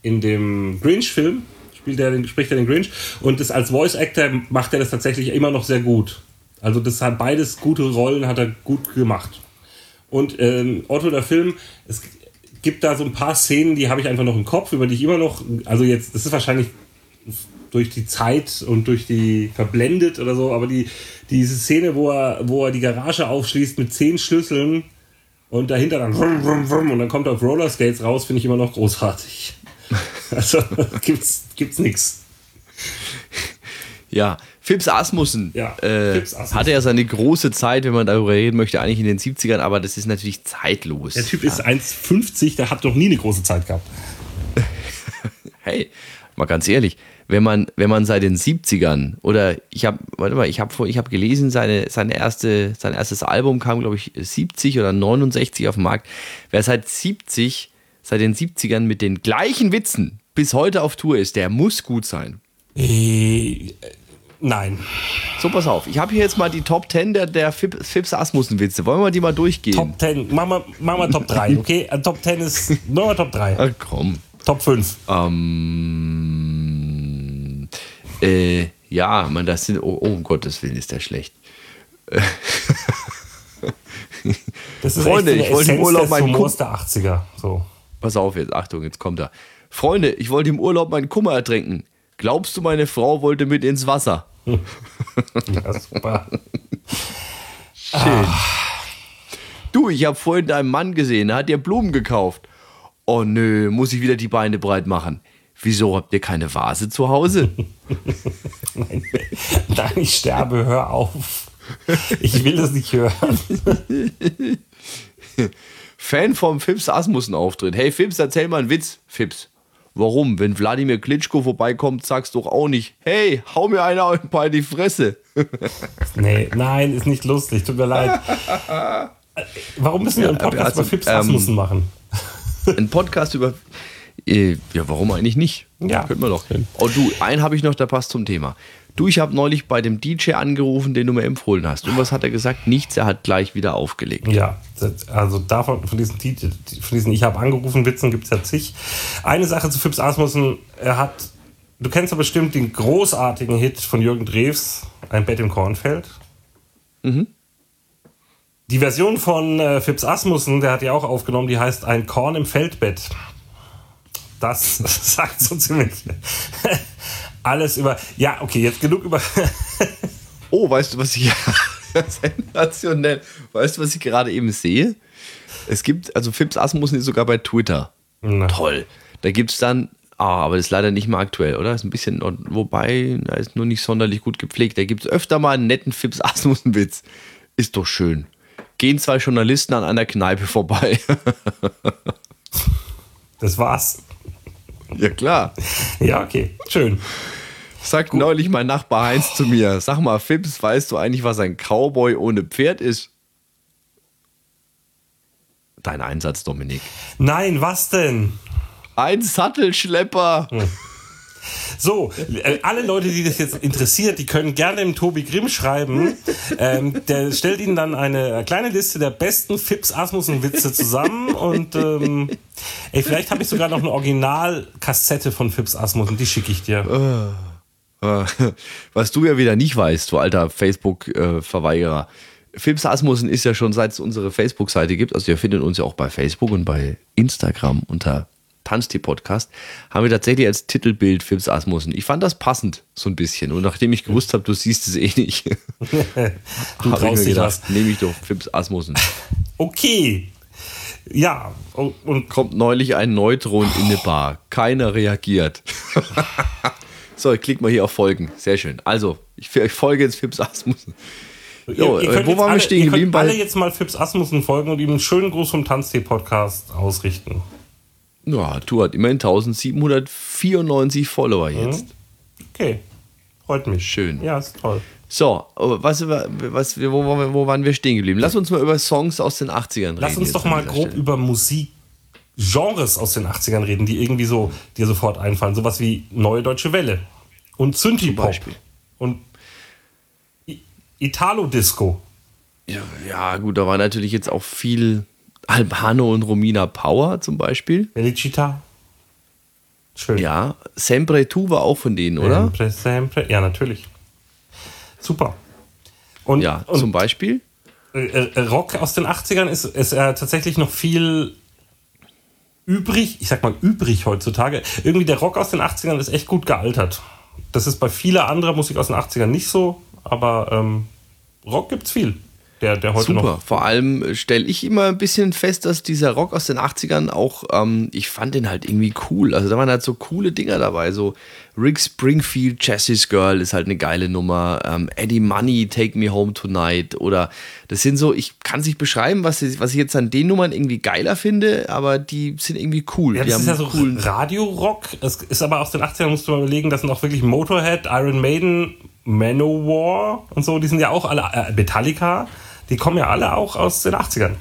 in dem Grinch-Film spielt er spricht er den Grinch und das als Voice Actor macht er das tatsächlich immer noch sehr gut. Also das hat beides gute Rollen hat er gut gemacht. Und ähm, Otto der Film, es gibt da so ein paar Szenen, die habe ich einfach noch im Kopf, über die ich immer noch, also jetzt, das ist wahrscheinlich durch die Zeit und durch die verblendet oder so, aber die, diese Szene, wo er, wo er die Garage aufschließt mit zehn Schlüsseln und dahinter dann vrum, vrum, vrum, und dann kommt er auf Rollerskates raus, finde ich immer noch großartig. Also gibt's, gibt's nichts. Ja, Phipps Asmussen, ja, äh, Phipps Asmussen hatte ja seine große Zeit, wenn man darüber reden möchte, eigentlich in den 70ern, aber das ist natürlich zeitlos. Der Typ ja. ist 1,50, der hat doch nie eine große Zeit gehabt. hey, mal ganz ehrlich, wenn man, wenn man seit den 70ern oder ich habe, warte mal, ich habe ich hab gelesen, seine, seine erste, sein erstes Album kam, glaube ich, 70 oder 69 auf den Markt. Wer seit 70, seit den 70ern mit den gleichen Witzen bis heute auf Tour ist, der muss gut sein. Nein. So, pass auf. Ich habe hier jetzt mal die Top 10 der, der Fips Asmussen-Witze. Wollen wir die mal durchgehen? Top 10. Machen wir, machen wir Top 3, okay? Äh, Top 10 ist. Machen wir Top 3. Ach komm. Top 5. Ähm. Äh, Ja, man, das sind, oh, oh, um Gottes Willen ist der schlecht. Das ist Freunde, ich wollte im Urlaub meinen Humors der 80er. So. Pass auf jetzt, Achtung, jetzt kommt er. Freunde, ich wollte im Urlaub meinen Kummer ertränken. Glaubst du, meine Frau wollte mit ins Wasser? Ja, super. Schön. Du, ich habe vorhin deinen Mann gesehen, er hat dir Blumen gekauft. Oh nö, muss ich wieder die Beine breit machen. Wieso habt ihr keine Vase zu Hause? Nein, nein, ich sterbe, hör auf. Ich will das nicht hören. Fan vom Fips Asmussen Auftritt. Hey Fips, erzähl mal einen Witz. Fips. Warum? Wenn Wladimir Klitschko vorbeikommt, sagst du doch auch nicht, hey, hau mir einer bei die Fresse. Nee, nein, ist nicht lustig, tut mir leid. Warum müssen wir einen Podcast also, über Fips ähm, machen? Ein Podcast über. Äh, ja, warum eigentlich nicht? Ja. Könnten wir doch. Oh, du, einen habe ich noch, der passt zum Thema. Du, ich habe neulich bei dem DJ angerufen, den du mir empfohlen hast. Und was hat er gesagt? Nichts, er hat gleich wieder aufgelegt. Ja, also davon, von diesen, von diesen Ich habe angerufen Witzen gibt es ja zig. Eine Sache zu Fips Asmussen, er hat, du kennst ja bestimmt den großartigen Hit von Jürgen Drews, Ein Bett im Kornfeld. Die Version von äh, Fips Asmussen, der hat ja auch aufgenommen, die heißt Ein Korn im Feldbett. Das sagt so ziemlich alles über. Ja, okay, jetzt genug über. Oh, weißt du, was ich. Sensationell. Weißt du, was ich gerade eben sehe? Es gibt, also Fips Asmussen ist sogar bei Twitter. Na. Toll. Da gibt es dann. Ah, aber das ist leider nicht mehr aktuell, oder? Ist ein bisschen, wobei, er ist nur nicht sonderlich gut gepflegt. Da gibt es öfter mal einen netten Fips Asmussen-Witz. Ist doch schön. Gehen zwei Journalisten an einer Kneipe vorbei. Das war's. ja, klar. Ja, okay, schön. Sagt neulich mein Nachbar Heinz zu mir: Sag mal, Fips, weißt du eigentlich, was ein Cowboy ohne Pferd ist? Dein Einsatz, Dominik. Nein, was denn? Ein Sattelschlepper. So, äh, alle Leute, die das jetzt interessiert, die können gerne dem Tobi Grimm schreiben. Ähm, der stellt ihnen dann eine kleine Liste der besten Fips Asmussen-Witze zusammen und ähm, ey, vielleicht habe ich sogar noch eine Originalkassette von Fips Asmussen, die schicke ich dir. Äh, Was du ja wieder nicht weißt, du alter Facebook-Verweigerer. Fips Asmussen ist ja schon seit es unsere Facebook-Seite gibt, also ihr findet uns ja auch bei Facebook und bei Instagram unter Tanztee Podcast, haben wir tatsächlich als Titelbild Fips Asmussen. Ich fand das passend, so ein bisschen. Und nachdem ich gewusst habe, du siehst es eh nicht, Du habe ich mir gedacht, nehme ich doch Fips Asmussen. Okay. Ja, und, und Kommt neulich ein Neutron in eine Bar. Keiner reagiert. So, ich klicke mal hier auf Folgen. Sehr schön. Also, ich, ich folge jetzt Fips Asmussen. Jo, ihr, ihr äh, wo waren wir stehen geblieben? Bei- alle jetzt mal Fips Asmussen folgen und ihm einen schönen Gruß vom Tanztee-Podcast ausrichten. Ja, Tu hat immerhin 1794 Follower jetzt. Okay, freut mich. Schön. Ja, ist toll. So, was, was, wo, wo, waren wir stehen geblieben? Lass uns mal über Songs aus den 80ern reden. Lass uns doch mal grob über Musikgenres aus den 80ern reden, die irgendwie so dir sofort einfallen. Sowas wie Neue Deutsche Welle und Synthie-Pop Beispiel. und Italo-Disco. Ja, ja, gut, da war natürlich jetzt auch viel Albano und Romina Power zum Beispiel. Felicita. Schön. Ja, Sempre Tu war auch von denen, oder? Sempre, sempre. Ja, natürlich. Super. Und, Ja, und zum Beispiel. äh, äh, Rock aus den 80ern ist, ist äh, tatsächlich noch viel übrig, ich sag mal übrig heutzutage. Irgendwie der Rock aus den 80ern ist echt gut gealtert. Das ist bei vieler anderer Musik aus den 80ern nicht so, aber ähm, Rock gibt's viel, der, der heute Super. noch. Vor allem stelle ich immer ein bisschen fest, dass dieser Rock aus den 80ern auch, ähm, ich fand den halt irgendwie cool. Also da waren halt so coole Dinger dabei. So Rick Springfield, Chassis Girl ist halt eine geile Nummer. Ähm, Eddie Money, Take Me Home Tonight. Oder das sind so, ich kann es nicht beschreiben, was ich, was ich jetzt an den Nummern irgendwie geiler finde, aber die sind irgendwie cool. Ja, die das ist ja so coolen Radio-Rock. Es ist aber aus den 80ern, musst du mal überlegen, das sind auch wirklich Motorhead, Iron Maiden, Manowar und so. Die sind ja auch alle, äh, Metallica, die kommen ja alle auch aus den 80ern.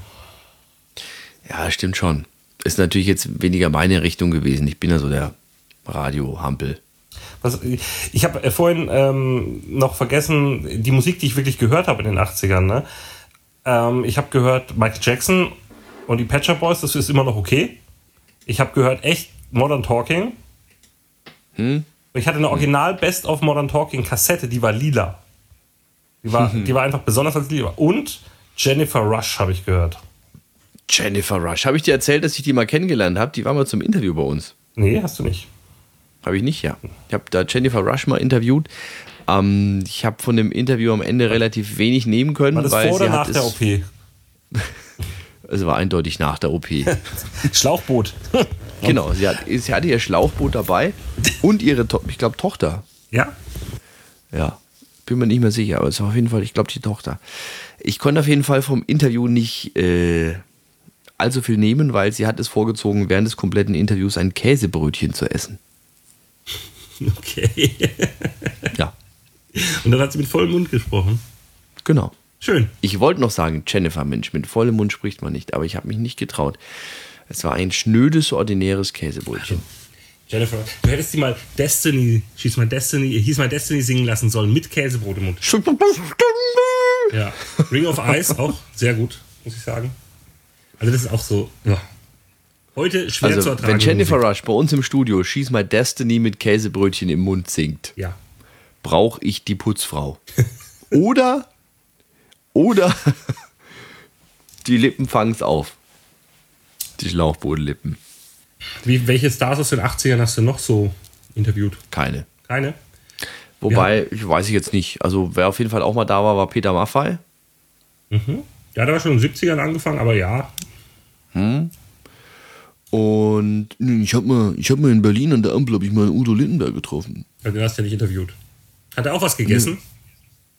Ja, stimmt schon. Ist natürlich jetzt weniger meine Richtung gewesen. Ich bin ja so der Radio-Hampel. Was, ich habe äh, vorhin ähm, noch vergessen, die Musik, die ich wirklich gehört habe in den 80ern. Ne? Ähm, ich habe gehört Michael Jackson und die Patcher Boys, das ist immer noch okay. Ich habe gehört echt Modern Talking. Wenn Ich hatte eine Original Best of Modern Talking Kassette, die war lila. Die war, die war einfach besonders als lila. Und Jennifer Rush habe ich gehört. Jennifer Rush. Habe ich dir erzählt, dass ich die mal kennengelernt habe? Die war mal zum Interview bei uns. Nee, hast du nicht. Habe ich nicht, ja. Ich habe da Jennifer Rush mal interviewt. Ähm, ich habe von dem Interview am Ende relativ wenig nehmen können. War das weil vor oder sie nach der OP? Es war eindeutig nach der OP. Schlauchboot. genau, sie, hat, sie hatte ihr Schlauchboot dabei und ihre, ich glaube, Tochter. ja? Ja, bin mir nicht mehr sicher, aber es war auf jeden Fall, ich glaube, die Tochter. Ich konnte auf jeden Fall vom Interview nicht äh, allzu viel nehmen, weil sie hat es vorgezogen, während des kompletten Interviews ein Käsebrötchen zu essen. Okay. Ja, Und dann hat sie mit vollem Mund gesprochen. genau. Schön. Ich wollte noch sagen, Jennifer, Mensch, mit vollem Mund spricht man nicht, aber ich habe mich nicht getraut. Es war ein schnödes, ordinäres Käsebrötchen. Jennifer, du hättest sie mal Destiny, schieß mal Destiny, hieß mal Destiny singen lassen sollen mit Käsebrot im Mund. Ja. Ring of Ice auch sehr gut, muss ich sagen. Also das ist auch so. Ja. Heute schwer zu Also, ertragen. wenn Jennifer. Rush bei uns im Studio Schieß mal Destiny mit Käsebrötchen im Mund singt, Ja. brauche ich die Putzfrau. Oder, oder die Lippen fangen es auf. Die Schlauchbodenlippen. Wie, welche Stars aus den 80ern hast du noch so interviewt? Keine. Keine? Wobei, ich weiß ich jetzt nicht. Also, wer auf jeden Fall auch mal da war, war Peter Maffay. Ja, der war schon in den 70ern angefangen, aber ja. Und nee, ich habe mal, ich hab mal in Berlin an der Ampel hab ich mal Udo Lindenberg getroffen. Also den hast du ja nicht interviewt. Hat er auch was gegessen?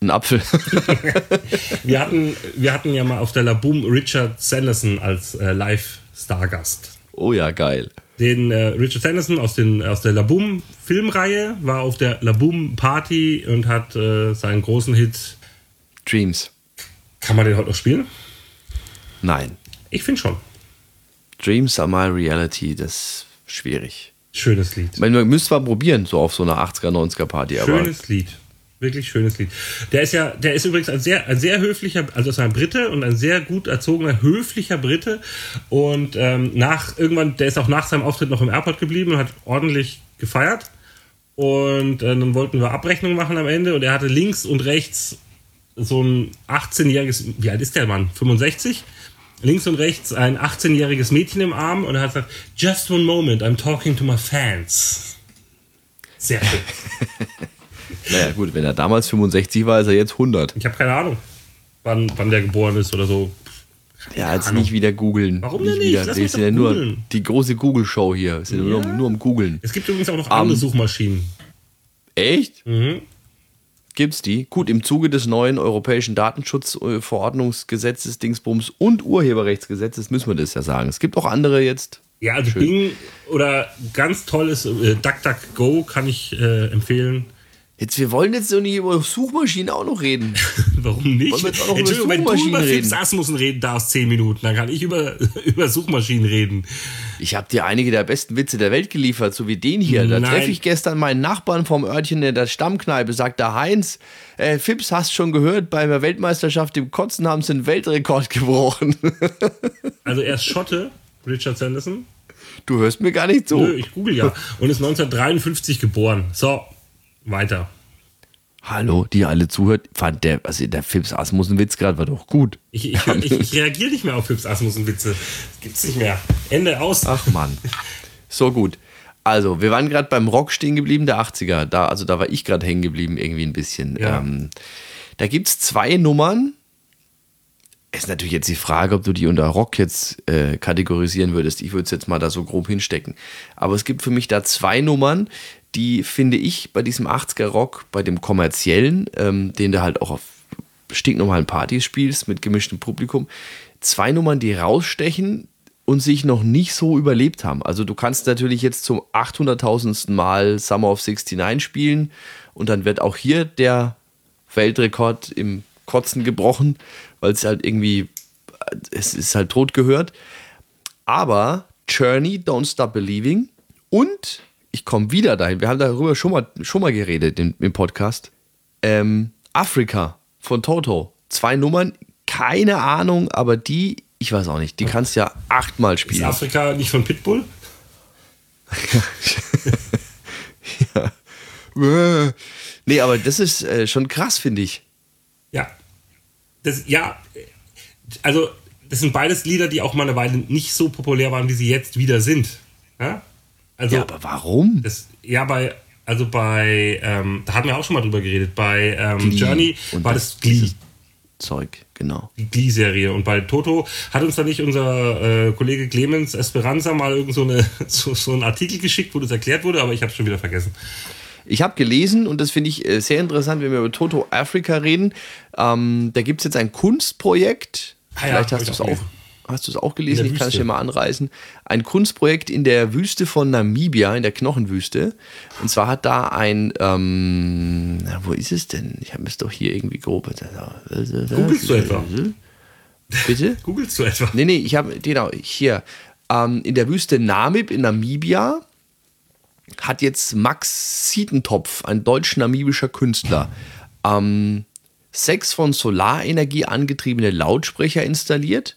Ein Apfel. Wir, hatten, wir hatten ja mal auf der Laboom Richard Sanderson als äh, Live-Stargast. Oh ja, geil. Den äh, Richard Sanderson aus, den, aus der Laboom Filmreihe war auf der Laboom Party und hat äh, seinen großen Hit. Dreams. Kann man den heute noch spielen? Nein. Ich finde schon. Dreams are my reality, das ist schwierig. Schönes Lied. Meine, man müsste mal probieren, so auf so einer 80er, 90er Party. Aber Schönes Lied. Wirklich schönes Lied. Der ist ja, der ist übrigens ein sehr, ein sehr höflicher, also ist ein Brite und ein sehr gut erzogener, höflicher Brite. Und ähm, nach irgendwann, der ist auch nach seinem Auftritt noch im Airport geblieben und hat ordentlich gefeiert. Und äh, dann wollten wir Abrechnung machen am Ende und er hatte links und rechts so ein 18-jähriges, wie alt ist der Mann? 65? Links und rechts ein 18-jähriges Mädchen im Arm und er hat gesagt, just one moment, I'm talking to my fans. Sehr schön. naja, gut, wenn er damals 65 war, ist er jetzt 100. Ich habe keine Ahnung, wann, wann der geboren ist oder so. Ja, jetzt Ahnung. nicht wieder googeln. Warum denn nicht? Wieder. Lass mich doch ja nur die große Google-Show hier. Sind nur, Ja. nur am Googeln. Es gibt übrigens auch noch andere. Suchmaschinen. Echt? Mhm. Gibt's die? Gut, im Zuge des neuen europäischen Datenschutzverordnungsgesetzes, Dingsbums und Urheberrechtsgesetzes müssen wir das ja sagen. Es gibt auch andere jetzt. Ja, also Schön. Bing oder ganz tolles äh, DuckDuckGo kann ich äh, empfehlen. Jetzt, wir wollen jetzt so nicht über Suchmaschinen auch noch reden. Warum nicht? Wollen wir jetzt auch noch über Entschuldigung, wenn du Suchmaschinen über reden? Fips Asmussen reden darfst, 10 Minuten, dann kann ich über, über Suchmaschinen reden. Ich habe dir einige der besten Witze der Welt geliefert, so wie den hier. Da treffe ich gestern meinen Nachbarn vom Örtchen in der Stammkneipe, sagt der Heinz, äh, Fips, hast schon gehört, bei der Weltmeisterschaft im Kotzen haben sie einen Weltrekord gebrochen. Also er ist Schotte, Richard Sanderson. Du hörst mir gar nicht zu. Nö, ich google ja. Und ist 1953 geboren. So, weiter. Hallo, die alle zuhört, fand der, also der Fips Asmussen-Witz gerade war doch gut. Ich, ich, ich, ich reagiere nicht mehr auf Fips Asmussen-Witze. Das gibt's nicht mehr. Ende aus. Ach Mann. So gut. Also, wir waren gerade beim Rock stehen geblieben, der 80er. Da, also da war ich gerade hängen geblieben, irgendwie ein bisschen. Ja. Ähm, da gibt es zwei Nummern. Ist natürlich jetzt die Frage, ob du die unter Rock jetzt äh, kategorisieren würdest. Ich würde es jetzt mal da so grob hinstecken. Aber es gibt für mich da zwei Nummern, die finde ich bei diesem 80er Rock, bei dem kommerziellen, ähm, den du halt auch auf stinknormalen Partys spielst mit gemischtem Publikum, zwei Nummern, die rausstechen und sich noch nicht so überlebt haben. Also du kannst natürlich jetzt zum 800.000. Mal Summer of 69 spielen und dann wird auch hier der Weltrekord im Kotzen gebrochen, weil es halt irgendwie, es ist halt tot gehört. Aber Journey, Don't Stop Believing und ich komme wieder dahin, wir haben darüber schon mal, schon mal geredet im, im Podcast, ähm, Afrika von Toto. Zwei Nummern, keine Ahnung, aber die, ich weiß auch nicht, die kannst du ja achtmal Ist spielen. Afrika nicht von Pitbull? nee, aber das ist äh, schon krass, finde ich. Ja. Das, ja, also das sind beides Lieder, die auch mal eine Weile nicht so populär waren, wie sie jetzt wieder sind. Ja, also, ja aber warum? Das, ja, bei, also bei, ähm, da hatten wir auch schon mal drüber geredet, bei ähm, Journey war das Glee. Zeug, genau. Die Glee-Serie. Und bei Toto hat uns da nicht unser äh, Kollege Clemens Esperanza mal irgend so, eine, so, so einen Artikel geschickt, wo das erklärt wurde, aber ich habe es schon wieder vergessen. Ich habe gelesen, und das finde ich äh, sehr interessant, wenn wir über Toto Africa reden, ähm, da gibt es jetzt ein Kunstprojekt, ah, ja, vielleicht hast du es auch, hast du es auch gelesen, ich kann es dir mal anreißen, ein Kunstprojekt in der Wüste von Namibia, in der Knochenwüste. Und zwar hat da ein, ähm, na, wo ist es denn? Ich habe es doch hier irgendwie grob. Googlest du etwa? Bitte? Googlest du etwa? Nee, nee, ich habe, genau, hier. Ähm, in der Wüste Namib in Namibia hat jetzt Max Siedentopf, ein deutsch-namibischer Künstler, ähm, sechs von Solarenergie angetriebene Lautsprecher installiert.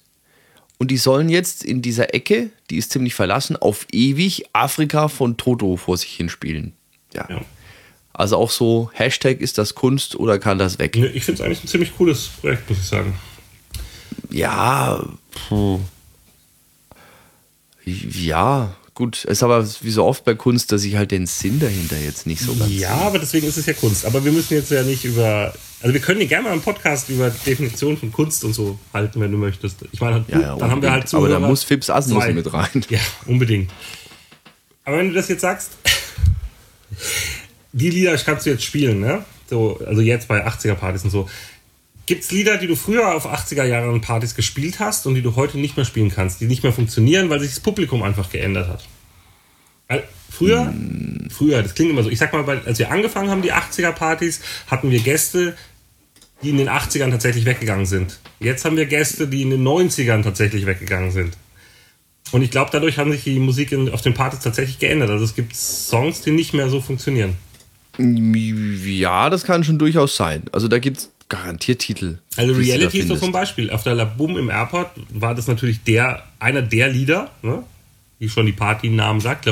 Und die sollen jetzt in dieser Ecke, die ist ziemlich verlassen, auf ewig Afrika von Toto vor sich hinspielen. Ja. ja. Also auch so, Hashtag ist das Kunst oder kann das weg? Ich finde es eigentlich ein ziemlich cooles Projekt, muss ich sagen. Ja, puh. ja, gut, es ist aber wie so oft bei Kunst, dass ich halt den Sinn dahinter jetzt nicht so ganz. Ja, aber deswegen ist es ja Kunst. Aber wir müssen jetzt ja nicht über. Also wir können ja gerne mal einen Podcast über Definition von Kunst und so halten, wenn du möchtest. Ich meine, ja, ja, dann haben wir halt so. Aber da muss Fips Asmus mit rein. Ja, unbedingt. Aber wenn du das jetzt sagst, die Lieder kannst du jetzt spielen, ne? So, also jetzt bei 80er-Partys und so. Gibt es Lieder, die du früher auf 80er Jahren Partys gespielt hast und die du heute nicht mehr spielen kannst, die nicht mehr funktionieren, weil sich das Publikum einfach geändert hat? Früher, hm. früher, das klingt immer so, ich sag mal, als wir angefangen haben, die 80er Partys, hatten wir Gäste, die in den 80ern tatsächlich weggegangen sind. Jetzt haben wir Gäste, die in den 90ern tatsächlich weggegangen sind. Und ich glaube, dadurch haben sich die Musik in, auf den Partys tatsächlich geändert. Also es gibt Songs, die nicht mehr so funktionieren. Ja, das kann schon durchaus sein. Also da gibt es garantiert Titel. Also Reality ist so zum Beispiel. Auf der Labum im Airport war das natürlich der, einer der Lieder, ne? Wie schon die Partynamen sagt.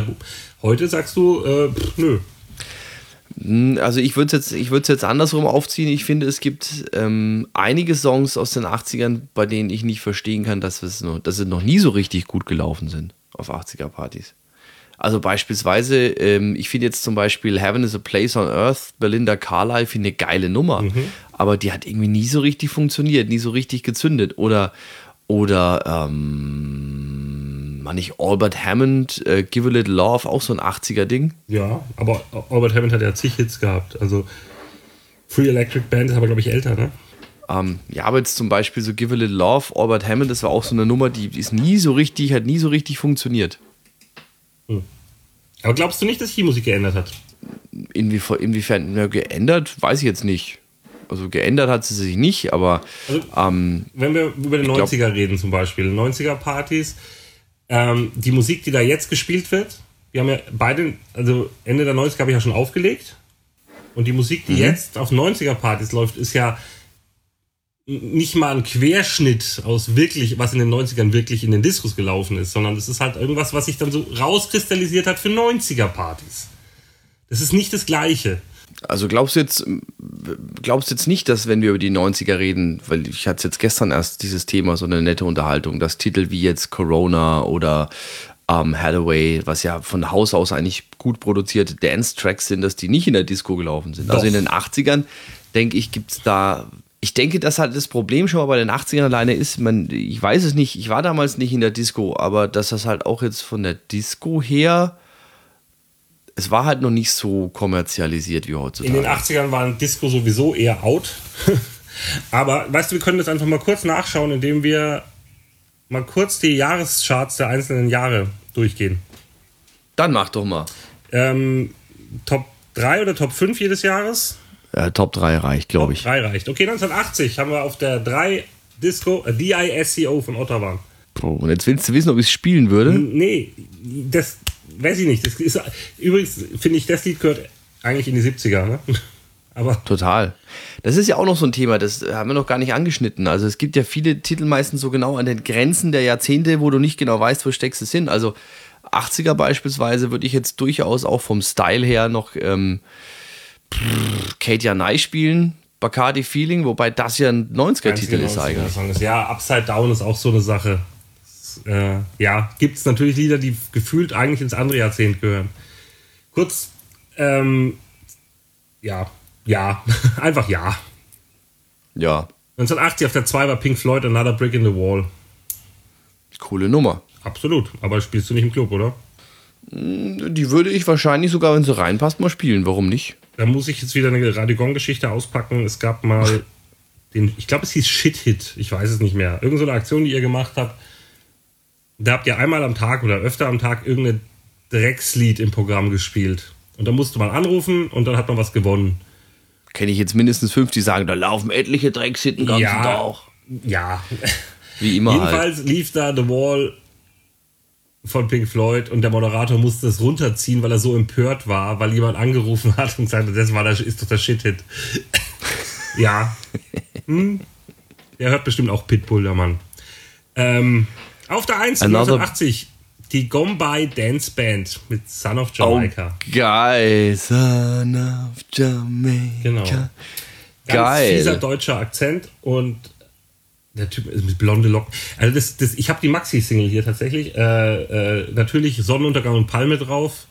Heute sagst du, äh, pff, nö. Hm, also ich würde es jetzt, jetzt andersrum aufziehen. Ich finde, es gibt ähm, einige Songs aus den 80ern, bei denen ich nicht verstehen kann, dass, es noch, dass sie noch nie so richtig gut gelaufen sind auf 80er-Partys. Also beispielsweise, ähm, ich finde jetzt zum Beispiel Heaven is a Place on Earth, Belinda Carlyle, finde eine geile Nummer. Mhm. Aber die hat irgendwie nie so richtig funktioniert, nie so richtig gezündet. Oder, oder, ähm, man nicht Albert Hammond, äh, Give a Little Love, auch so ein 80er-Ding. Ja, aber Albert Hammond hat ja zig Hits gehabt. Also Free Electric Band ist aber, glaube ich, älter, ne? Ähm, ja, aber jetzt zum Beispiel so Give a Little Love, Albert Hammond, das war auch so eine Nummer, die ist nie so richtig, hat nie so richtig funktioniert. Hm. Aber glaubst du nicht, dass sich die Musik geändert hat? Inwiefern, inwiefern geändert, weiß ich jetzt nicht. Also geändert hat sie sich nicht, aber. Also, ähm, wenn wir über die 90er glaub, reden, zum Beispiel, 90er-Partys, ähm, die Musik, die da jetzt gespielt wird, wir haben ja beide, also Ende der 90er habe ich ja schon aufgelegt. Und die Musik, die mhm. jetzt auf 90er-Partys läuft, ist ja nicht mal ein Querschnitt aus wirklich, was in den 90ern wirklich in den Diskos gelaufen ist, sondern es ist halt irgendwas, was sich dann so rauskristallisiert hat für 90er-Partys. Das ist nicht das Gleiche. Also glaubst du jetzt, glaubst du jetzt nicht, dass wenn wir über die 90er reden, weil ich hatte jetzt gestern erst dieses Thema, so eine nette Unterhaltung, dass Titel wie jetzt Corona oder ähm, Hathaway, was ja von Haus aus eigentlich gut produzierte Dance-Tracks sind, dass die nicht in der Disco gelaufen sind. Doch. Also in den 80ern, denke ich, gibt es da ich denke, dass halt das Problem schon mal bei den 80ern alleine ist, man, ich weiß es nicht, ich war damals nicht in der Disco, aber dass das halt auch jetzt von der Disco her, es war halt noch nicht so kommerzialisiert wie heutzutage. In den 80ern waren Disco sowieso eher out. aber weißt du, wir können das einfach mal kurz nachschauen, indem wir mal kurz die Jahrescharts der einzelnen Jahre durchgehen. Dann mach doch mal. Ähm, Top 3 oder Top 5 jedes Jahres? Äh, Top 3 reicht, glaube ich. Top 3 reicht. Okay, 1980 haben wir auf der 3 Disco, äh, DISCO von Ottawa. Oh, und jetzt willst du wissen, ob ich es spielen würde? Nee, das weiß ich nicht. Das ist, übrigens finde ich, das Lied gehört eigentlich in die 70er, ne? Aber Total. Das ist ja auch noch so ein Thema, das haben wir noch gar nicht angeschnitten. Also es gibt ja viele Titel meistens so genau an den Grenzen der Jahrzehnte, wo du nicht genau weißt, wo steckst du es hin. Also 80er beispielsweise würde ich jetzt durchaus auch vom Style her noch ähm, Katia Nye spielen, Bacardi Feeling, wobei das ja ein 90er-Titel Einzige ist Song eigentlich. ist. Ja, Upside Down ist auch so eine Sache. Äh, ja, gibt es natürlich Lieder, die gefühlt eigentlich ins andere Jahrzehnt gehören. Kurz, ähm, ja, ja, einfach ja. Ja, 1980 auf der 2 war Pink Floyd Another Brick in the Wall. coole Nummer. Absolut, aber spielst du nicht im Club, oder? Die würde ich wahrscheinlich sogar, wenn sie reinpasst, mal spielen. Warum nicht? Da muss ich jetzt wieder eine Radigon-Geschichte auspacken. Es gab mal den, ich glaube, es hieß Shit-Hit, ich weiß es nicht mehr. Irgend so eine Aktion, die ihr gemacht habt. Da habt ihr einmal am Tag oder öfter am Tag irgendein Dreckslied im Programm gespielt. Und da musste man anrufen und dann hat man was gewonnen. Kenne ich jetzt mindestens fünf, die sagen, da laufen etliche Drecks den ganzen Ja. Tag. Ja, Wie immer halt. Jedenfalls lief da The Wall von Pink Floyd und der Moderator musste es runterziehen, weil er so empört war, weil jemand angerufen hat und sagte, das war der, ist doch der Shit-Hit. ja. Hm. Der hört bestimmt auch Pitbull, der Mann. Ähm, auf der 1 Another- 1980 die Gombay Dance Band mit Son of Oh, Jamaica. geil. Son of Jamaica. Genau. Ganz Geil. fieser deutscher Akzent und der Typ ist mit blonde Locken. Also das, das, ich habe die Maxi-Single hier tatsächlich. Äh, äh, natürlich Sonnenuntergang und Palme drauf.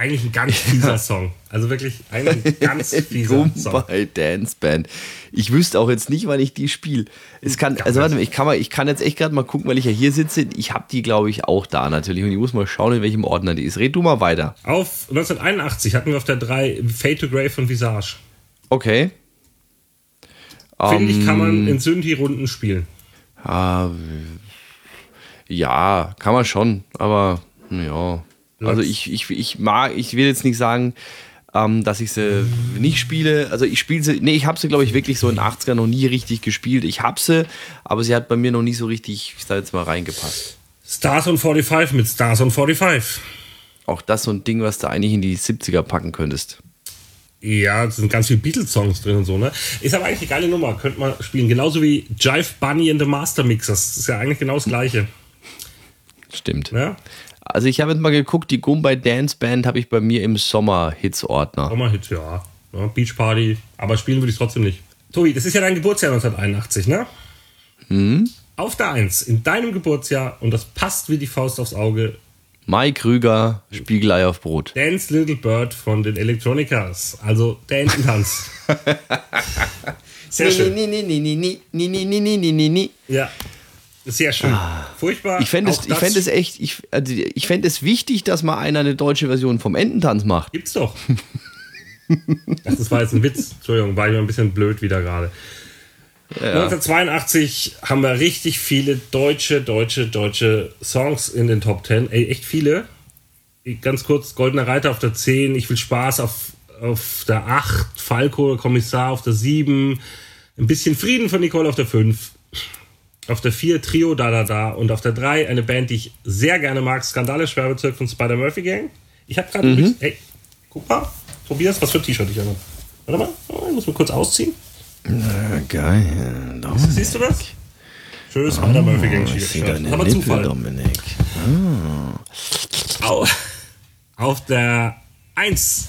Eigentlich ein ganz fieser Song. Also wirklich ein ganz fieser Song. Gumball Dance Band. Ich wüsste auch jetzt nicht, wann ich die spiele. Es kann, Gar also warte mal, ich kann mal, ich kann jetzt echt gerade mal gucken, weil ich ja hier sitze. Ich habe die, glaube ich, auch da natürlich. Und ich muss mal schauen, in welchem Ordner die ist. Red du mal weiter. Auf 1981 hatten wir auf der 3 Fade to Grey von Visage. Okay. Finde ich, kann man Ähm, in Synthi-Runden spielen. Ah, ja, kann man schon, aber ja. Also ich, ich, ich mag, ich will jetzt nicht sagen, ähm, dass ich sie nicht spiele. Also ich spiele sie, nee, ich habe sie, glaube ich, wirklich so in den 80ern noch nie richtig gespielt. Ich habe sie, aber sie hat bei mir noch nie so richtig, ich sag jetzt mal, reingepasst. Stars on 45 mit Stars on 45. Auch das so ein Ding, was du eigentlich in die 70er packen könntest. Ja, es sind ganz viele Beatles-Songs drin und so, ne? Ist aber eigentlich eine geile Nummer, könnte man spielen. Genauso wie Jive Bunny and the Master Mixers. Das ist ja eigentlich genau das Gleiche. Stimmt. Ne? Also ich habe jetzt mal geguckt, die Gumbay Dance Band habe ich bei mir im Sommer-Hits-Ordner. Sommer-Hits, ja. ja. Beach Party, aber spielen würde ich trotzdem nicht. Tobi, das ist ja dein Geburtsjahr 1981, ne? Hm? Auf der Eins, in deinem Geburtsjahr, und das passt wie die Faust aufs Auge. Mai Krüger, Spiegelei auf Brot. Dance Little Bird von den Electronicas. Also Dance und Tanz. Sehr schön. Ja. Sehr schön. Furchtbar. Ah. Ich fände es, ich fänd es echt, ich, also ich fände es wichtig, dass mal einer eine deutsche Version vom Ententanz macht. Gibt's doch. Das war jetzt ein Witz. Entschuldigung, war ich mal ein bisschen blöd wieder gerade. 1982 haben wir richtig viele deutsche, deutsche, deutsche Songs in den Top 10. Ey, echt viele. Ganz kurz, Goldener Reiter auf der 10, Ich will Spaß auf, auf der 8, Falco, Kommissar auf der 7, ein bisschen Frieden von Nicole auf der 5. Auf der 4 Trio Da Da Da und auf der 3 eine Band, die ich sehr gerne mag, Skandale Schwerbezirk von Spider Murphy Gang. Ich habe gerade übrigens, hey, guck mal, Tobias, was für ein T-Shirt ich habe. Warte mal, oh, ich muss mal kurz ausziehen. Ja, geil. Siehst du das? Schönes Spider Murphy Gang Oh, Ich sehe T-Shirt. Aber Nippel, Zufall. Dominik. Au. Auf der 1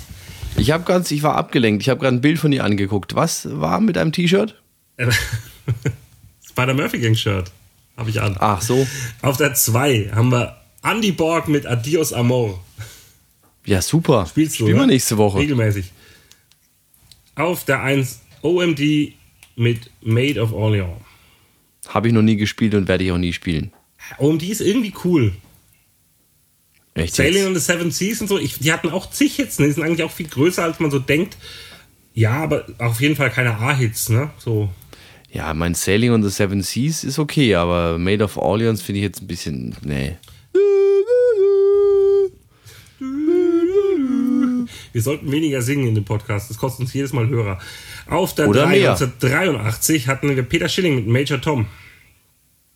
Ich habe ganz, ich war abgelenkt. Ich habe gerade ein Bild von dir angeguckt. Was war mit deinem T-Shirt? Spider Murphy Gang Shirt. Habe ich an. Ach so. Auf der 2 haben wir Andy Borg mit Adios Amor. Ja, super. Spielst du? Spielen wir oder? nächste Woche. Regelmäßig. Auf der 1 OMD mit Made of Orleans. Habe ich noch nie gespielt und werde ich auch nie spielen. OMD ist irgendwie cool. Echt Sailing on the Seven Seas und so, ich, die hatten auch zig Hits, ne? die sind eigentlich auch viel größer, als man so denkt. Ja, aber auf jeden Fall keine A-Hits, ne? So. Ja, mein Sailing on the Seven Seas ist okay, aber Made of Orleans finde ich jetzt ein bisschen, nee. Wir sollten weniger singen in dem Podcast, das kostet uns jedes Mal Hörer. Auf der Oder 3, mehr. 1983 hatten wir Peter Schilling mit Major Tom.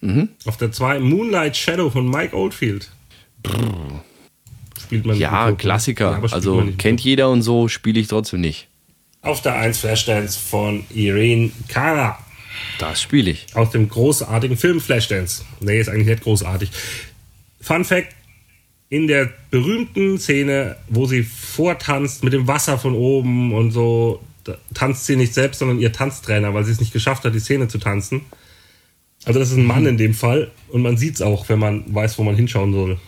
Mhm. Auf der 2 Moonlight Shadow von Mike Oldfield. Spielt man Ja? Klassiker. Ja, also kennt jeder und so, spiele ich trotzdem nicht. Auf der 1 Flashdance von Irene Cara. Das spiele ich. Aus dem großartigen Film Flashdance. Nee, ist eigentlich nicht großartig. Fun Fact: in der berühmten Szene, wo sie vortanzt mit dem Wasser von oben und so, tanzt sie nicht selbst, sondern ihr Tanztrainer, weil sie es nicht geschafft hat, die Szene zu tanzen. Also das ist ein Mann in dem Fall und man sieht es auch, wenn man weiß, wo man hinschauen soll.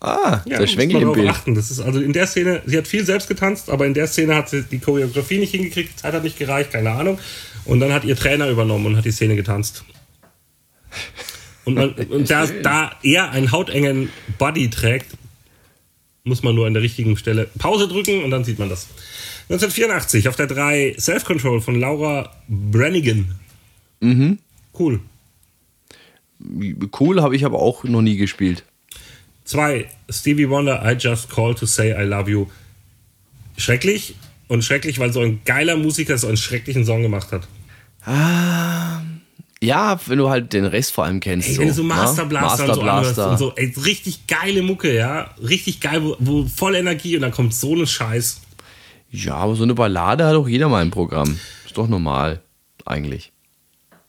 Ah, Ja, man ich im Bild. achten. Das ist also in der Szene, sie hat viel selbst getanzt, aber in der Szene hat sie die Choreografie nicht hingekriegt, die Zeit hat nicht gereicht, keine Ahnung. Und dann hat ihr Trainer übernommen und hat die Szene getanzt. Und, man, und da, da er einen hautengen Body trägt, muss man nur an der richtigen Stelle Pause drücken und dann sieht man das. 1984 auf der 3 Self-Control von Laura Brannigan. Mhm. Cool. Cool habe ich aber auch noch nie gespielt. Zwei, Stevie Wonder, I Just Call to Say I Love You. Schrecklich. Und schrecklich, weil so ein geiler Musiker so einen schrecklichen Song gemacht hat. Ah, ja, wenn du halt den Rest vor allem kennst. Ey, wenn du so ne? Master Blaster, und so Blaster. und so, ey, richtig geile Mucke, ja. Richtig geil, wo, wo voll Energie und dann kommt so ein Scheiß. Ja, aber so eine Ballade hat auch jeder mal im Programm. Ist doch normal, eigentlich.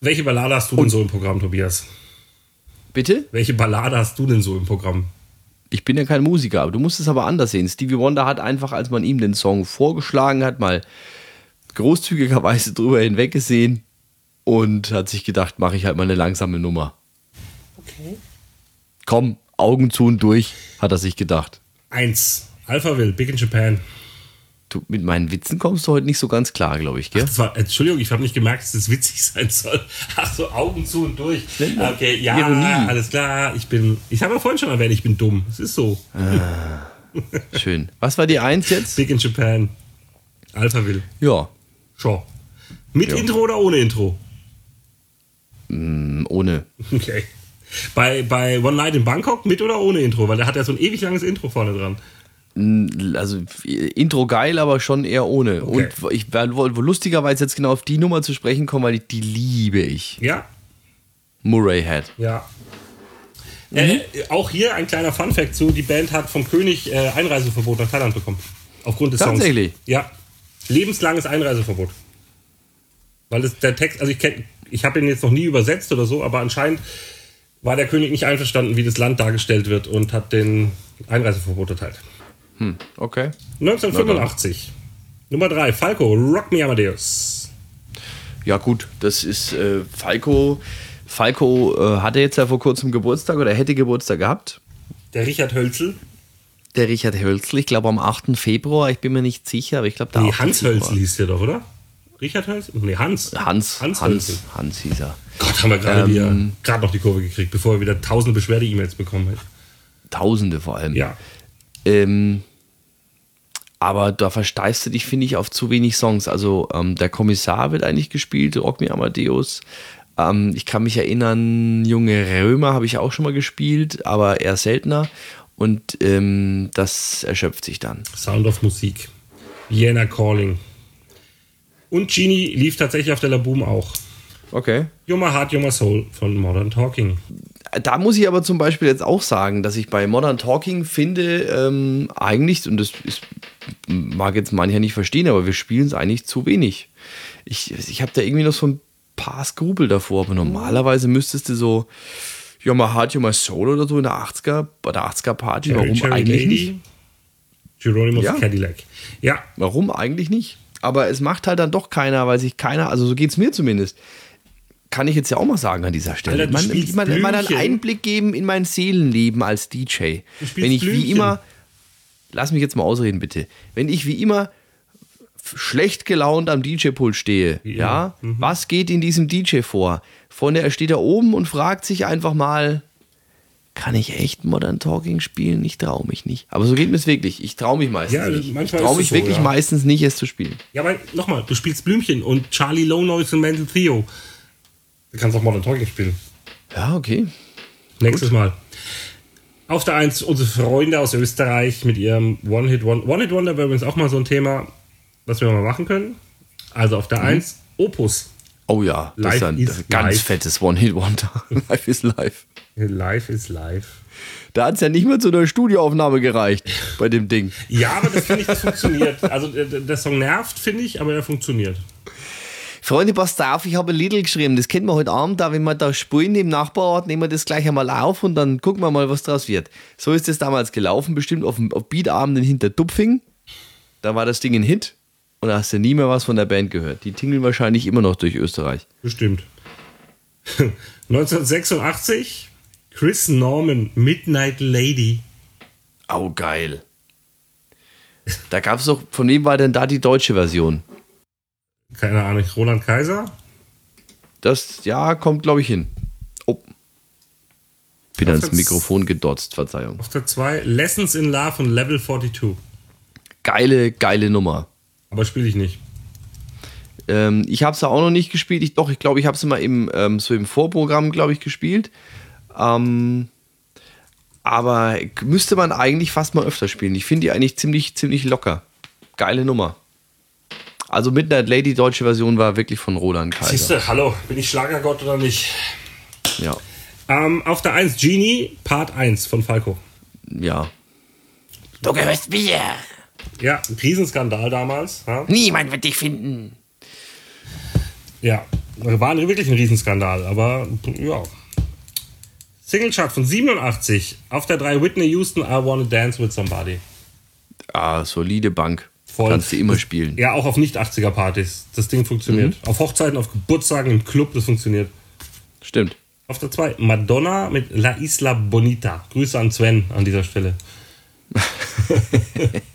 Welche Ballade hast du denn so im Programm, Tobias? Bitte? Welche Ballade hast du denn so im Programm? Ich bin ja kein Musiker, aber du musst es aber anders sehen. Stevie Wonder hat einfach, als man ihm den Song vorgeschlagen hat, mal großzügigerweise drüber hinweggesehen und hat sich gedacht, mache ich halt mal eine langsame Nummer. Okay. Komm, Augen zu und durch, hat er sich gedacht. Eins. Alphaville, Big in Japan. Du, mit meinen Witzen kommst du heute nicht so ganz klar, glaube ich, gell? Das war, Entschuldigung, ich habe nicht gemerkt, dass das witzig sein soll. Ach so, Augen zu und durch. Okay, ja, Ironie. alles klar. Ich bin, ich habe ja vorhin schon erwähnt, ich bin dumm. Es ist so. Schön. Was war die Eins jetzt? Big in Japan. Alphaville. Ja, Schon. Mit Ja. Intro oder ohne Intro? Mm, ohne. Okay. Bei, bei One Night in Bangkok mit oder ohne Intro? Weil der hat ja so ein ewig langes Intro vorne dran. Mm, Also Intro geil, aber schon eher ohne. Okay. Und ich wollte lustigerweise jetzt genau auf die Nummer zu sprechen kommen, weil die liebe ich. Ja, Murray Head. ja. Äh, auch hier ein kleiner Funfact zu: Die Band hat vom König äh, Einreiseverbot nach Thailand bekommen. Aufgrund des Songs. Tatsächlich? Ja. Lebenslanges Einreiseverbot. Weil es der Text, also ich kenn, ich habe ihn jetzt noch nie übersetzt oder so, aber anscheinend war der König nicht einverstanden, wie das Land dargestellt wird und hat den Einreiseverbot erteilt. Okay. 1985. Nummer 3, Falco, Rock Me Amadeus. Ja, gut, das ist äh, Falco. Falco äh, hatte jetzt ja vor kurzem Geburtstag oder hätte Geburtstag gehabt. Der Richard Hölzel. Der Richard Hölzl, ich glaube am 8. Februar, ich bin mir nicht sicher, aber ich glaube der Nee, 8. Hans. Hölzel hieß der doch, oder? Richard Hölzel? Nee, Hans. Hans, Hans Hans. Hans, hieß er. Gott, haben wir gerade Ähm, gerade noch die Kurve gekriegt, bevor wir wieder tausende Beschwerde-E-Mails bekommen hätten. Tausende vor allem. Ja. Ähm, aber da versteifst du dich, finde ich, auf zu wenig Songs. Also ähm, der Kommissar wird eigentlich gespielt, Rock Me Amadeus. Ähm, ich kann mich erinnern, Junge Römer habe ich auch schon mal gespielt, aber eher seltener. Und ähm, das erschöpft sich dann. Sound of Musik. Vienna Calling. Und Genie lief tatsächlich auf der Laboom auch. Okay. You're My Heart, You're My Soul von Modern Talking. Da muss ich aber zum Beispiel jetzt auch sagen, dass ich bei Modern Talking finde, ähm, eigentlich, und das ist, mag jetzt mancher nicht verstehen, aber wir spielen es eigentlich zu wenig. Ich, ich habe da irgendwie noch so ein paar Skrupel davor, aber normalerweise müsstest du so You're My Heart, You're My Soul oder so in der 80er, bei der 80er Party, warum Cherry eigentlich nicht? Geronimo's Ja. Cadillac. Ja, Warum eigentlich nicht? Aber es macht halt dann doch keiner, weil sich keiner, also so geht es mir zumindest. Kann ich jetzt ja auch mal sagen an dieser Stelle. Alter, man, man, man einen. Einblick geben in mein Seelenleben als DJ. Wenn ich wie Blümchen. immer, lass mich jetzt mal ausreden bitte. Wenn ich wie immer schlecht gelaunt am DJ-Pult stehe, ja, Mhm. was geht in diesem DJ vor? Von der, er steht da oben und fragt sich einfach mal, kann ich echt Modern Talking spielen? Ich traue mich nicht. Aber so geht mir es wirklich. Ich traue mich meistens Ja, nicht. Ich traue mich so, wirklich ja. meistens nicht, es zu spielen. Ja, aber nochmal, du spielst Blümchen und Charlie Low Noise und Mental Theo. Du kannst auch Modern Talking spielen. Ja, okay. Nächstes Mal. Auf der 1 unsere Freunde aus Österreich mit ihrem One-Hit-Wonder. One-Hit-Wonder wäre übrigens auch mal so ein Thema, was wir mal machen können. Also auf der 1 Opus. Oh ja, das Life ist ein is ganz life. fettes One-Hit-Wonder. life is life. Live is live. Da hat es ja nicht mehr zu einer Studioaufnahme gereicht bei dem Ding. Ja, aber das finde ich, das funktioniert. Also der, Song nervt, finde ich, aber er funktioniert. Freunde, passt auf, ich habe ein Lidl geschrieben. Das kennen wir heute Abend, da wenn wir da spielen im Nachbarort, nehmen wir das gleich einmal auf und dann gucken wir mal, was draus wird. So ist es damals gelaufen, bestimmt auf, dem- auf Beatabenden hinter Dupfing. Da war das Ding ein Hit und da hast du nie mehr was von der Band gehört. Die tingeln wahrscheinlich immer noch durch Österreich. Bestimmt. 1986, Chris Norman, Midnight Lady. Au, geil. Da gab es doch, von wem war denn da die deutsche Version? Keine Ahnung, Roland Kaiser? Das, ja, kommt, glaube ich, hin. Oh. Bin ans Mikrofon gedotzt, Verzeihung. Auf der 2, Lessons in Love und Level 42. Geile, geile Nummer. Aber spiele ich nicht. Ähm, ich habe es auch noch nicht gespielt. Ich, doch, ich glaube, ich habe es mal im, ähm, so im Vorprogramm, glaube ich, gespielt. Ähm, aber müsste man eigentlich fast mal öfter spielen. Ich finde die eigentlich ziemlich, ziemlich locker. Geile Nummer. Also Midnight Lady, deutsche Version war wirklich von Roland Kaiser. Siehst du, hallo, bin ich Schlagergott oder nicht? Ja, Ähm, auf der 1, Genie, Part 1 von Falco. ja. Du gehörst mir. Ja, ein Riesenskandal damals. Ja, Niemand wird dich finden. ja war wirklich ein Riesenskandal, aber ja. Singlechart von 87. Auf der 3, Whitney Houston, I Wanna Dance with Somebody. Ah, solide Bank. Voll. Kannst du immer spielen. Ja, auch auf Nicht-80er-Partys. Das Ding funktioniert. Auf Hochzeiten, auf Geburtstagen, im Club, das funktioniert. Stimmt. Auf der 2, Madonna mit La Isla Bonita. Grüße an Sven an dieser Stelle.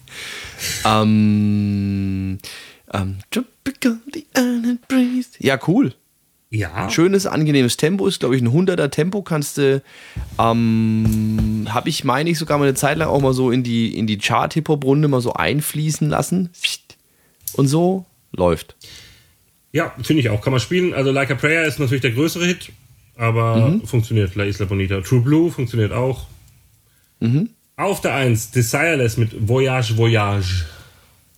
Ähm, ähm. Ja, cool. Ja. Schönes, angenehmes Tempo ist, glaube ich, ein 100er Tempo. Kannst du, ähm, habe ich, meine ich, sogar mal eine Zeit lang auch mal so in die, in die Chart-Hip-Hop-Runde mal so einfließen lassen. Und so läuft. Ja, finde ich auch. Kann man spielen. Also Like a Prayer ist natürlich der größere Hit, aber Mhm. funktioniert. La Isla Bonita. True Blue funktioniert auch. Mhm. Auf der 1, Desireless mit Voyage, Voyage.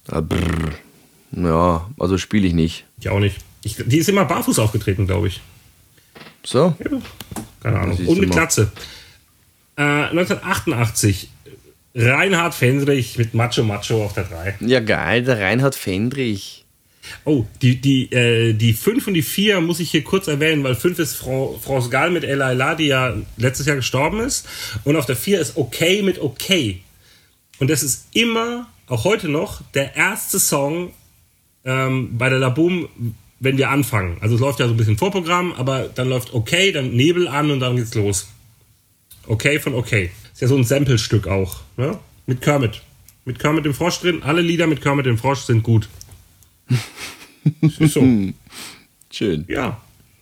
Ah, brr. Ja, also spiele ich nicht. Ich auch nicht. Ich, die ist immer barfuß aufgetreten, glaube ich. So? Ja, keine Ahnung. Und mit. Glatze. Äh, 1988, Reinhard Fendrich mit Macho Macho auf der 3. Ja, geil, der Reinhard Fendrich. Oh, die, die, äh, die 5 und die 4 muss ich hier kurz erwähnen, weil 5 ist Frau, France Gall mit Ella Ella, die ja letztes Jahr gestorben ist. Und auf der 4 ist Okay mit Okay. Und das ist immer, auch heute noch, der erste Song ähm, bei der Laboom, wenn wir anfangen. Also es läuft ja so ein bisschen Vorprogramm, aber dann läuft Okay, dann Nebel an und dann geht's los. Okay von Okay. Ist ja so ein Sample-Stück auch. Ne? Mit Kermit. Mit Kermit dem Frosch drin. Alle Lieder mit Kermit dem Frosch sind gut. Ist so. Schön. Ja.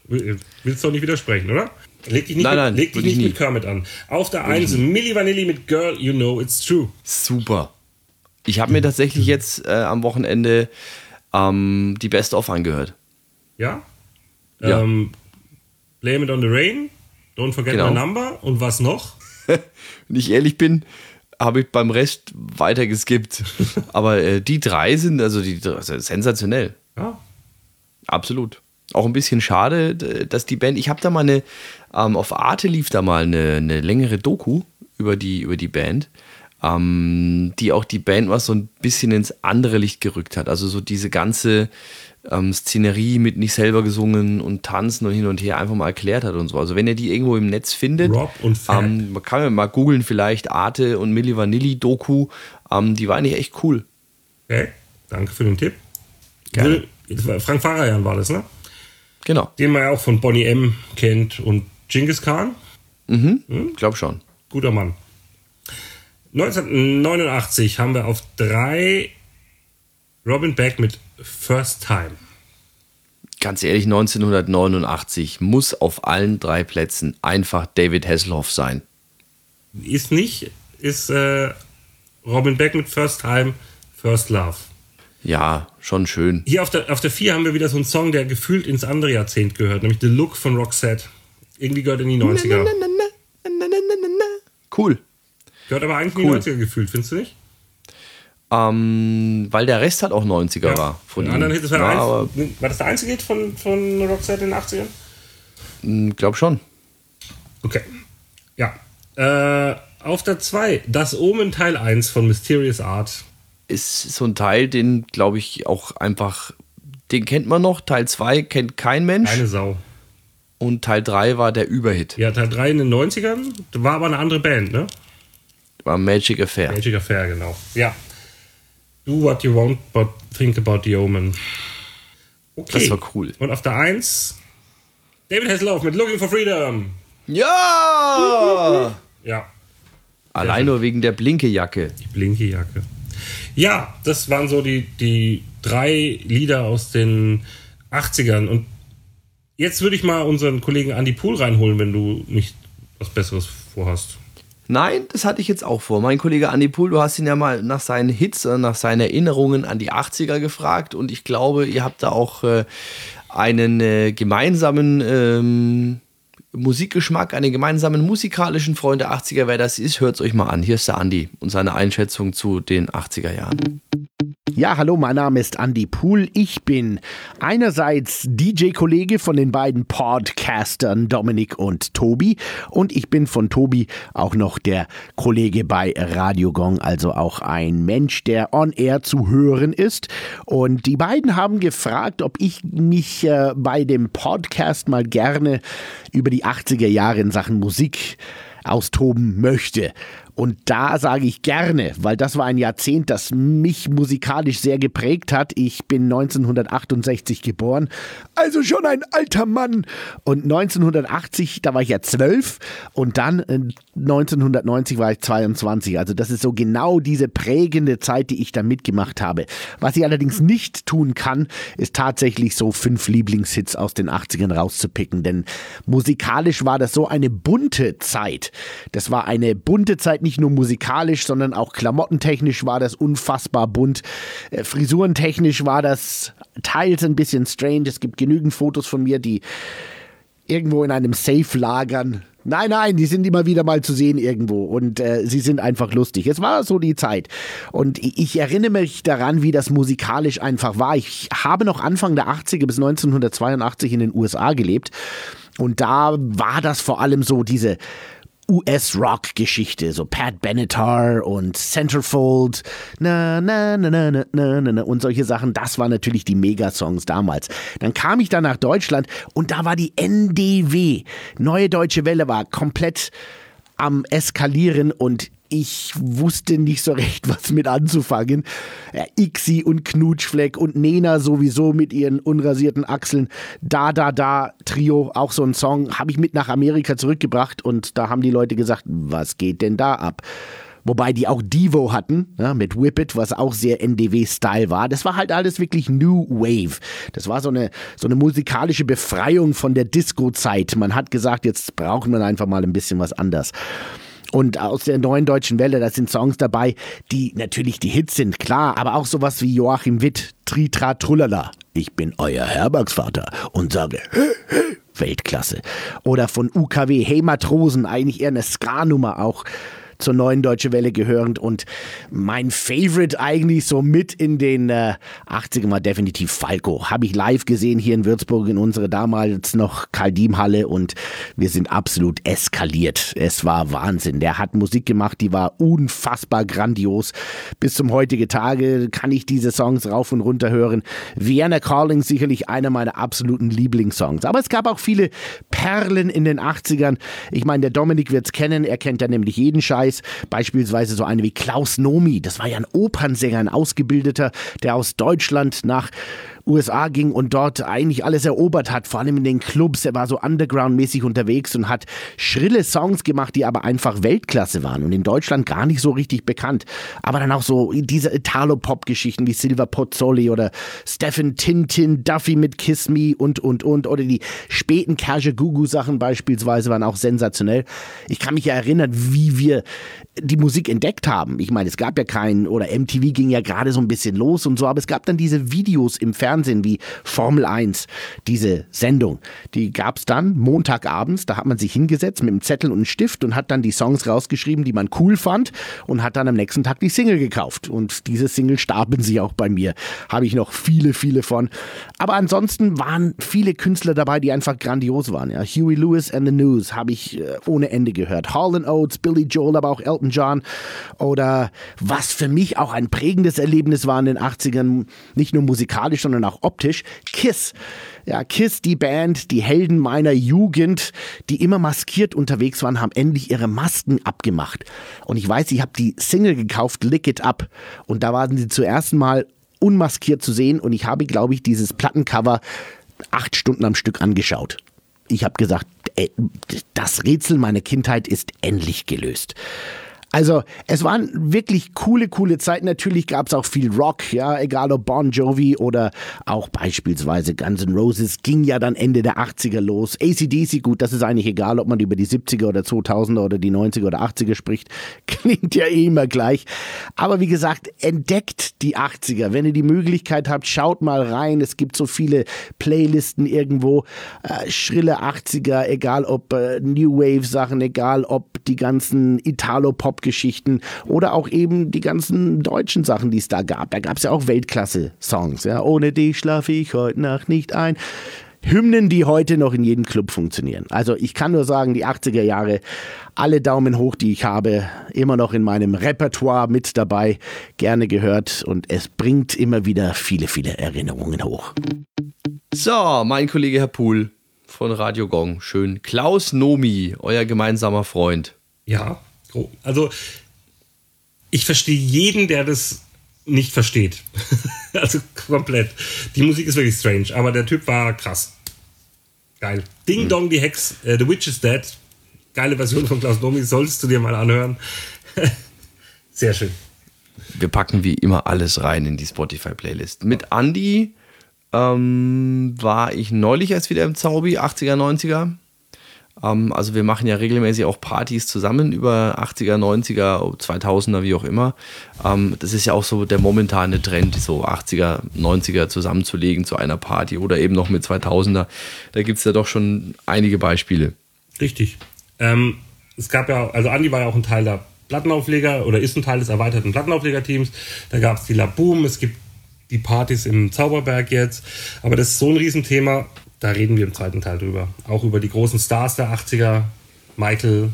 Willst du doch nicht widersprechen, oder? Leg dich nicht, Nein, nein, mit, leg dich nicht mit Kermit an. Auf der 1 Milli Vanilli mit Girl, You Know It's True. Super. Ich habe mir tatsächlich jetzt äh, am Wochenende ähm, die Best of angehört. Ja? Ja. Ähm, Blame It on the Rain, Don't Forget Genau. My Number und was noch? Wenn ich ehrlich bin, habe ich beim Rest weiter geskippt. Aber äh, die drei sind also die also sensationell. Ja. Absolut. Auch ein bisschen schade, dass die Band. Ich habe da mal eine, ähm, auf Arte lief da mal eine, eine längere Doku über die, über die Band, ähm, die auch die Band was so ein bisschen ins andere Licht gerückt hat. Also so diese ganze ähm, Szenerie mit nicht selber gesungen und tanzen und hin und her einfach mal erklärt hat und so. Also wenn ihr die irgendwo im Netz findet, Rob und Fab. ähm, man kann ja mal googeln vielleicht Arte und Milli Vanilli Doku, ähm, die war eigentlich echt cool. Okay, danke für den Tipp. Gerne. Frank Farajan war das, ne? Genau, Den man ja auch von Bonnie M. kennt und Genghis Khan. glaub schon. Guter Mann. 1989 haben wir auf drei Robin Beck mit First Time. Ganz ehrlich, 1989 muss auf allen drei Plätzen einfach David Hasselhoff sein. Ist nicht, ist äh, Robin Beck mit First Time, First Love. Ja, schon schön. Hier auf der, auf der 4 haben wir wieder so einen Song, der gefühlt ins andere Jahrzehnt gehört, nämlich The Look von Roxette. Irgendwie gehört in die 90er. Cool. Gehört aber eigentlich Cool. in die 90er gefühlt, findest du nicht? Ähm, weil der Rest halt auch 90er war von ihm. anderen Hit, das war, ja, der aber war das der einzige Hit von, von Roxette in den 80ern? mh, glaub schon. Okay. Ja. Äh, auf der 2, das Omen Teil 1 von Mysterious Art. Ist so ein Teil, den glaube ich auch einfach Den kennt man noch. Teil 2 kennt kein Mensch. Keine Sau. Und Teil 3 war der Überhit. Ja, Teil 3 in den 90ern, war aber eine andere Band, ne? War Magic Affair. Magic Affair, genau. Ja. Do what you want, but think about the omen. Okay. Das war cool. Und auf der 1 David Hasselhoff mit Looking for Freedom. Ja! Ja, Allein nur wegen der Blinkejacke. die blinke Jacke. Ja, das waren so die, die drei Lieder aus den 80ern. Und jetzt würde ich mal unseren Kollegen Andy Pool reinholen, wenn du nicht was Besseres vorhast. Nein, das hatte ich jetzt auch vor. Mein Kollege Andi Pool, du hast ihn ja mal nach seinen Hits, äh, nach seinen Erinnerungen an die 80er gefragt und ich glaube, ihr habt da auch äh, einen äh, gemeinsamen ähm, Musikgeschmack, einen gemeinsamen musikalischen Freund der 80er. Wer das ist, hört es euch mal an. Hier ist der Andi und seine Einschätzung zu den 80er Jahren. Ja, hallo, mein Name ist Andy Pool. Ich bin einerseits DJ-Kollege von den beiden Podcastern Dominik und Tobi und ich bin von Tobi auch noch der Kollege bei Radio Gong, also auch ein Mensch, der on air zu hören ist. Und die beiden haben gefragt, ob ich mich äh, bei dem Podcast mal gerne über die 80er Jahre in Sachen Musik austoben möchte. Und da sage ich gerne, weil das war ein Jahrzehnt, das mich musikalisch sehr geprägt hat. Ich bin 1968 geboren, also schon ein alter Mann. Und 1980, da war ich ja zwölf und dann äh, 1990 war ich 22. Also das ist so genau diese prägende Zeit, die ich da mitgemacht habe. Was ich allerdings nicht tun kann, ist tatsächlich so fünf Lieblingshits aus den 80ern rauszupicken. Denn musikalisch war das so eine bunte Zeit. Das war eine bunte Zeit, nicht nur musikalisch, sondern auch klamottentechnisch war das unfassbar bunt. Äh, frisurentechnisch war das teils ein bisschen strange. Es gibt genügend Fotos von mir, die irgendwo in einem Safe lagern. Nein, nein, die sind immer wieder mal zu sehen irgendwo und äh, sie sind einfach lustig. Es war so die Zeit. Und ich erinnere mich daran, wie das musikalisch einfach war. Ich habe noch Anfang der 80er bis 1982 in den USA gelebt. Und da war das vor allem so diese US-Rock-Geschichte, so Pat Benatar und Centerfold, na, na, na, na, na, na, na, und solche Sachen. Das waren natürlich die Megasongs damals. Dann kam ich dann nach Deutschland und da war die NDW. Neue Deutsche Welle war komplett am Eskalieren und ich wusste nicht so recht, was mit anzufangen. Ja, Ixi und Knutschfleck und Nena sowieso mit ihren unrasierten Achseln. Da, da, da, Trio, auch so ein Song, habe ich mit nach Amerika zurückgebracht und da haben die Leute gesagt, was geht denn da ab? Wobei die auch Devo hatten, ja, mit Whip It, was auch sehr NDW-Style war. Das war halt alles wirklich New Wave. Das war so eine, so eine musikalische Befreiung von der Disco-Zeit. Man hat gesagt, jetzt braucht man einfach mal ein bisschen was anders. Und aus der neuen deutschen Welle, da sind Songs dabei, die natürlich die Hits sind, klar, aber auch sowas wie Joachim Witt, Tritra Trullala. Ich bin euer Herbergsvater und sage, Weltklasse. Oder von UKW, Hey Matrosen, eigentlich eher eine Ska-Nummer auch zur neuen Deutsche Welle gehörend und mein Favorite eigentlich so mit in den äh, 80ern war definitiv Falco. Habe ich live gesehen hier in Würzburg in unserer damals noch Kaldim-Halle und wir sind absolut eskaliert. Es war Wahnsinn. Der hat Musik gemacht, die war unfassbar grandios. Bis zum heutigen Tage kann ich diese Songs rauf und runter hören. Vienna Calling sicherlich einer meiner absoluten Lieblingssongs. Aber es gab auch viele Perlen in den 80ern. Ich meine, der Dominik wird's kennen, er kennt ja nämlich jeden Scheiß. Beispielsweise so eine wie Klaus Nomi, das war ja ein Opernsänger, ein Ausgebildeter, der aus Deutschland nach USA ging und dort eigentlich alles erobert hat, vor allem in den Clubs. Er war so underground-mäßig unterwegs und hat schrille Songs gemacht, die aber einfach Weltklasse waren und in Deutschland gar nicht so richtig bekannt. Aber dann auch so diese Italo-Pop-Geschichten wie Silver Pozzoli oder Stephen Tintin, Duffy mit Kiss Me und, und, und. Oder die späten Kaja Gugu-Sachen beispielsweise waren auch sensationell. Ich kann mich ja erinnern, wie wir die Musik entdeckt haben. Ich meine, es gab ja keinen, oder MTV ging ja gerade so ein bisschen los und so, aber es gab dann diese Videos im Fernsehen wie Formel 1, diese Sendung. Die gab es dann Montagabends, da hat man sich hingesetzt mit einem Zettel und einem Stift und hat dann die Songs rausgeschrieben, die man cool fand und hat dann am nächsten Tag die Single gekauft. Und diese Single starben sie auch bei mir. Habe ich noch viele, viele von. Aber ansonsten waren viele Künstler dabei, die einfach grandios waren. Ja, Huey Lewis and the News habe ich äh, ohne Ende gehört. Hall Oates, Billy Joel, aber auch Elton John. Oder was für mich auch ein prägendes Erlebnis war in den 80ern, nicht nur musikalisch, sondern auch optisch. Kiss. Ja, Kiss, die Band, die Helden meiner Jugend, die immer maskiert unterwegs waren, haben endlich ihre Masken abgemacht. Und ich weiß, ich habe die Single gekauft, Lick It Up. Und da waren sie zuerst Mal unmaskiert zu sehen. Und ich habe, glaube ich, dieses Plattencover acht Stunden am Stück angeschaut. Ich habe gesagt, ey, das Rätsel meiner Kindheit ist endlich gelöst. Also es waren wirklich coole, coole Zeiten. Natürlich gab es auch viel Rock, ja, egal ob Bon Jovi oder auch beispielsweise Guns N' Roses, ging ja dann Ende der 80er los. ACDC, gut, das ist eigentlich egal, ob man über die 70er oder 2000er oder die 90er oder 80er spricht, klingt ja eh immer gleich. Aber wie gesagt, entdeckt die 80er. Wenn ihr die Möglichkeit habt, schaut mal rein. Es gibt so viele Playlisten irgendwo, äh, schrille 80er, egal ob äh, New Wave Sachen, egal ob die ganzen Italo-Pop Pop-Geschichten oder auch eben die ganzen deutschen Sachen, die es da gab. Da gab es ja auch Weltklasse-Songs. Ja? Ohne dich schlafe ich heute Nacht nicht ein. Hymnen, die heute noch in jedem Club funktionieren. Also ich kann nur sagen, die 80er Jahre, alle Daumen hoch, die ich habe, immer noch in meinem Repertoire mit dabei, gerne gehört und es bringt immer wieder viele, viele Erinnerungen hoch. So, mein Kollege Herr Pohl von Radio Gong, schön. Klaus Nomi, euer gemeinsamer Freund. Ja, also ich verstehe jeden, der das nicht versteht. also komplett. Die Musik ist wirklich strange, aber der Typ war krass. Geil. Ding Dong, die Hex, äh, The Witch is Dead. Geile Version von Klaus Nomi, solltest du dir mal anhören. Sehr schön. Wir packen wie immer alles rein in die Spotify-Playlist. Mit Andy ähm, war ich neulich erst wieder im Zaubi, 80er, 90er. Ähm, also wir machen ja regelmäßig auch Partys zusammen über 80er, 90er, 2000er, wie auch immer. Ähm, das ist ja auch so der momentane Trend, so 80er, 90er zusammenzulegen zu einer Party oder eben noch mit 2000er. Da gibt es ja doch schon einige Beispiele. Richtig. Ähm, es gab ja, also Andi war ja auch ein Teil der Plattenaufleger oder ist ein Teil des erweiterten Plattenauflegerteams. Da gab es die Laboom, es gibt die Partys im Zauberberg jetzt. Aber das ist so ein Riesenthema da reden wir im zweiten Teil drüber. Auch über die großen Stars der 80er, Michael,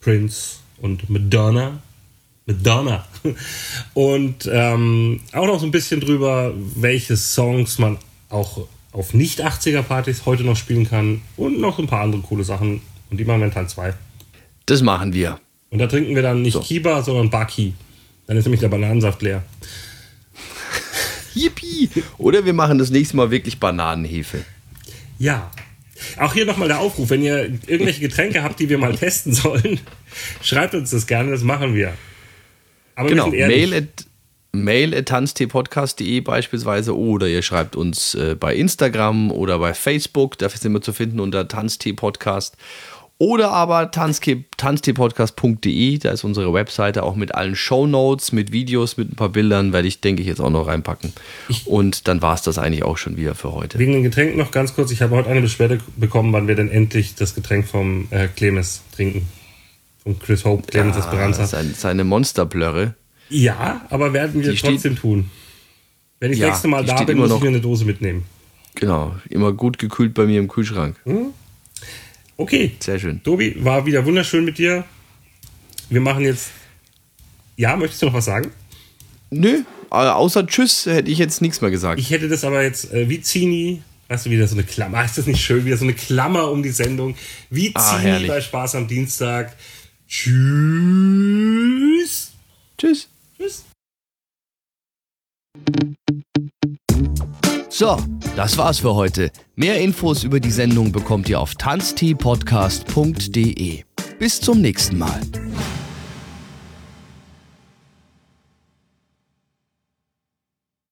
Prince und Madonna. Madonna. Und ähm, auch noch so ein bisschen drüber, welche Songs man auch auf Nicht-80er-Partys heute noch spielen kann. Und noch so ein paar andere coole Sachen. Und die machen wir in Teil 2. Das machen wir. Und da trinken wir dann nicht so. Kiba, sondern Baki. Dann ist nämlich der Bananensaft leer. Yippie! Oder wir machen das nächste Mal wirklich Bananenhefe. Ja. Auch hier nochmal der Aufruf, wenn ihr irgendwelche Getränke habt, die wir mal testen sollen, schreibt uns das gerne, das machen wir. Aber genau, wir mail at, mail at tanztpodcast.de beispielsweise oder ihr schreibt uns äh, bei Instagram oder bei Facebook, dafür sind wir zu finden unter tanztpodcast. Oder aber tanztpodcast.de, da ist unsere Webseite auch mit allen Show Notes, mit Videos, mit ein paar Bildern, werde ich, denke ich, jetzt auch noch reinpacken. Und dann war es das eigentlich auch schon wieder für heute. Wegen den Getränken noch ganz kurz, ich habe heute eine Beschwerde bekommen, wann wir denn endlich das Getränk vom äh, Clemens trinken. Von Chris Hope, Clemens ja, Esperanza. Seine, seine Monsterblöre. Ja, aber werden wir die trotzdem steht, tun. Wenn ich ja, das nächste Mal da bin, muss ich mir eine Dose mitnehmen. Genau, immer gut gekühlt bei mir im Kühlschrank. Hm? Okay. Sehr schön. Tobi, war wieder wunderschön mit dir. Wir machen jetzt. Ja, möchtest du noch was sagen? Nö, äh, außer Tschüss hätte ich jetzt nichts mehr gesagt. Ich hätte das aber jetzt äh, wie Zini, weißt du, wieder so eine Klammer. Ist das nicht schön? Wieder so eine Klammer um die Sendung. Wie ah, Zini herrlich. bei Spaß am Dienstag. Tschüss. Tschüss. Tschüss. So, das war's für heute. Mehr Infos über die Sendung bekommt ihr auf tanzteepodcast.de. Bis zum nächsten Mal.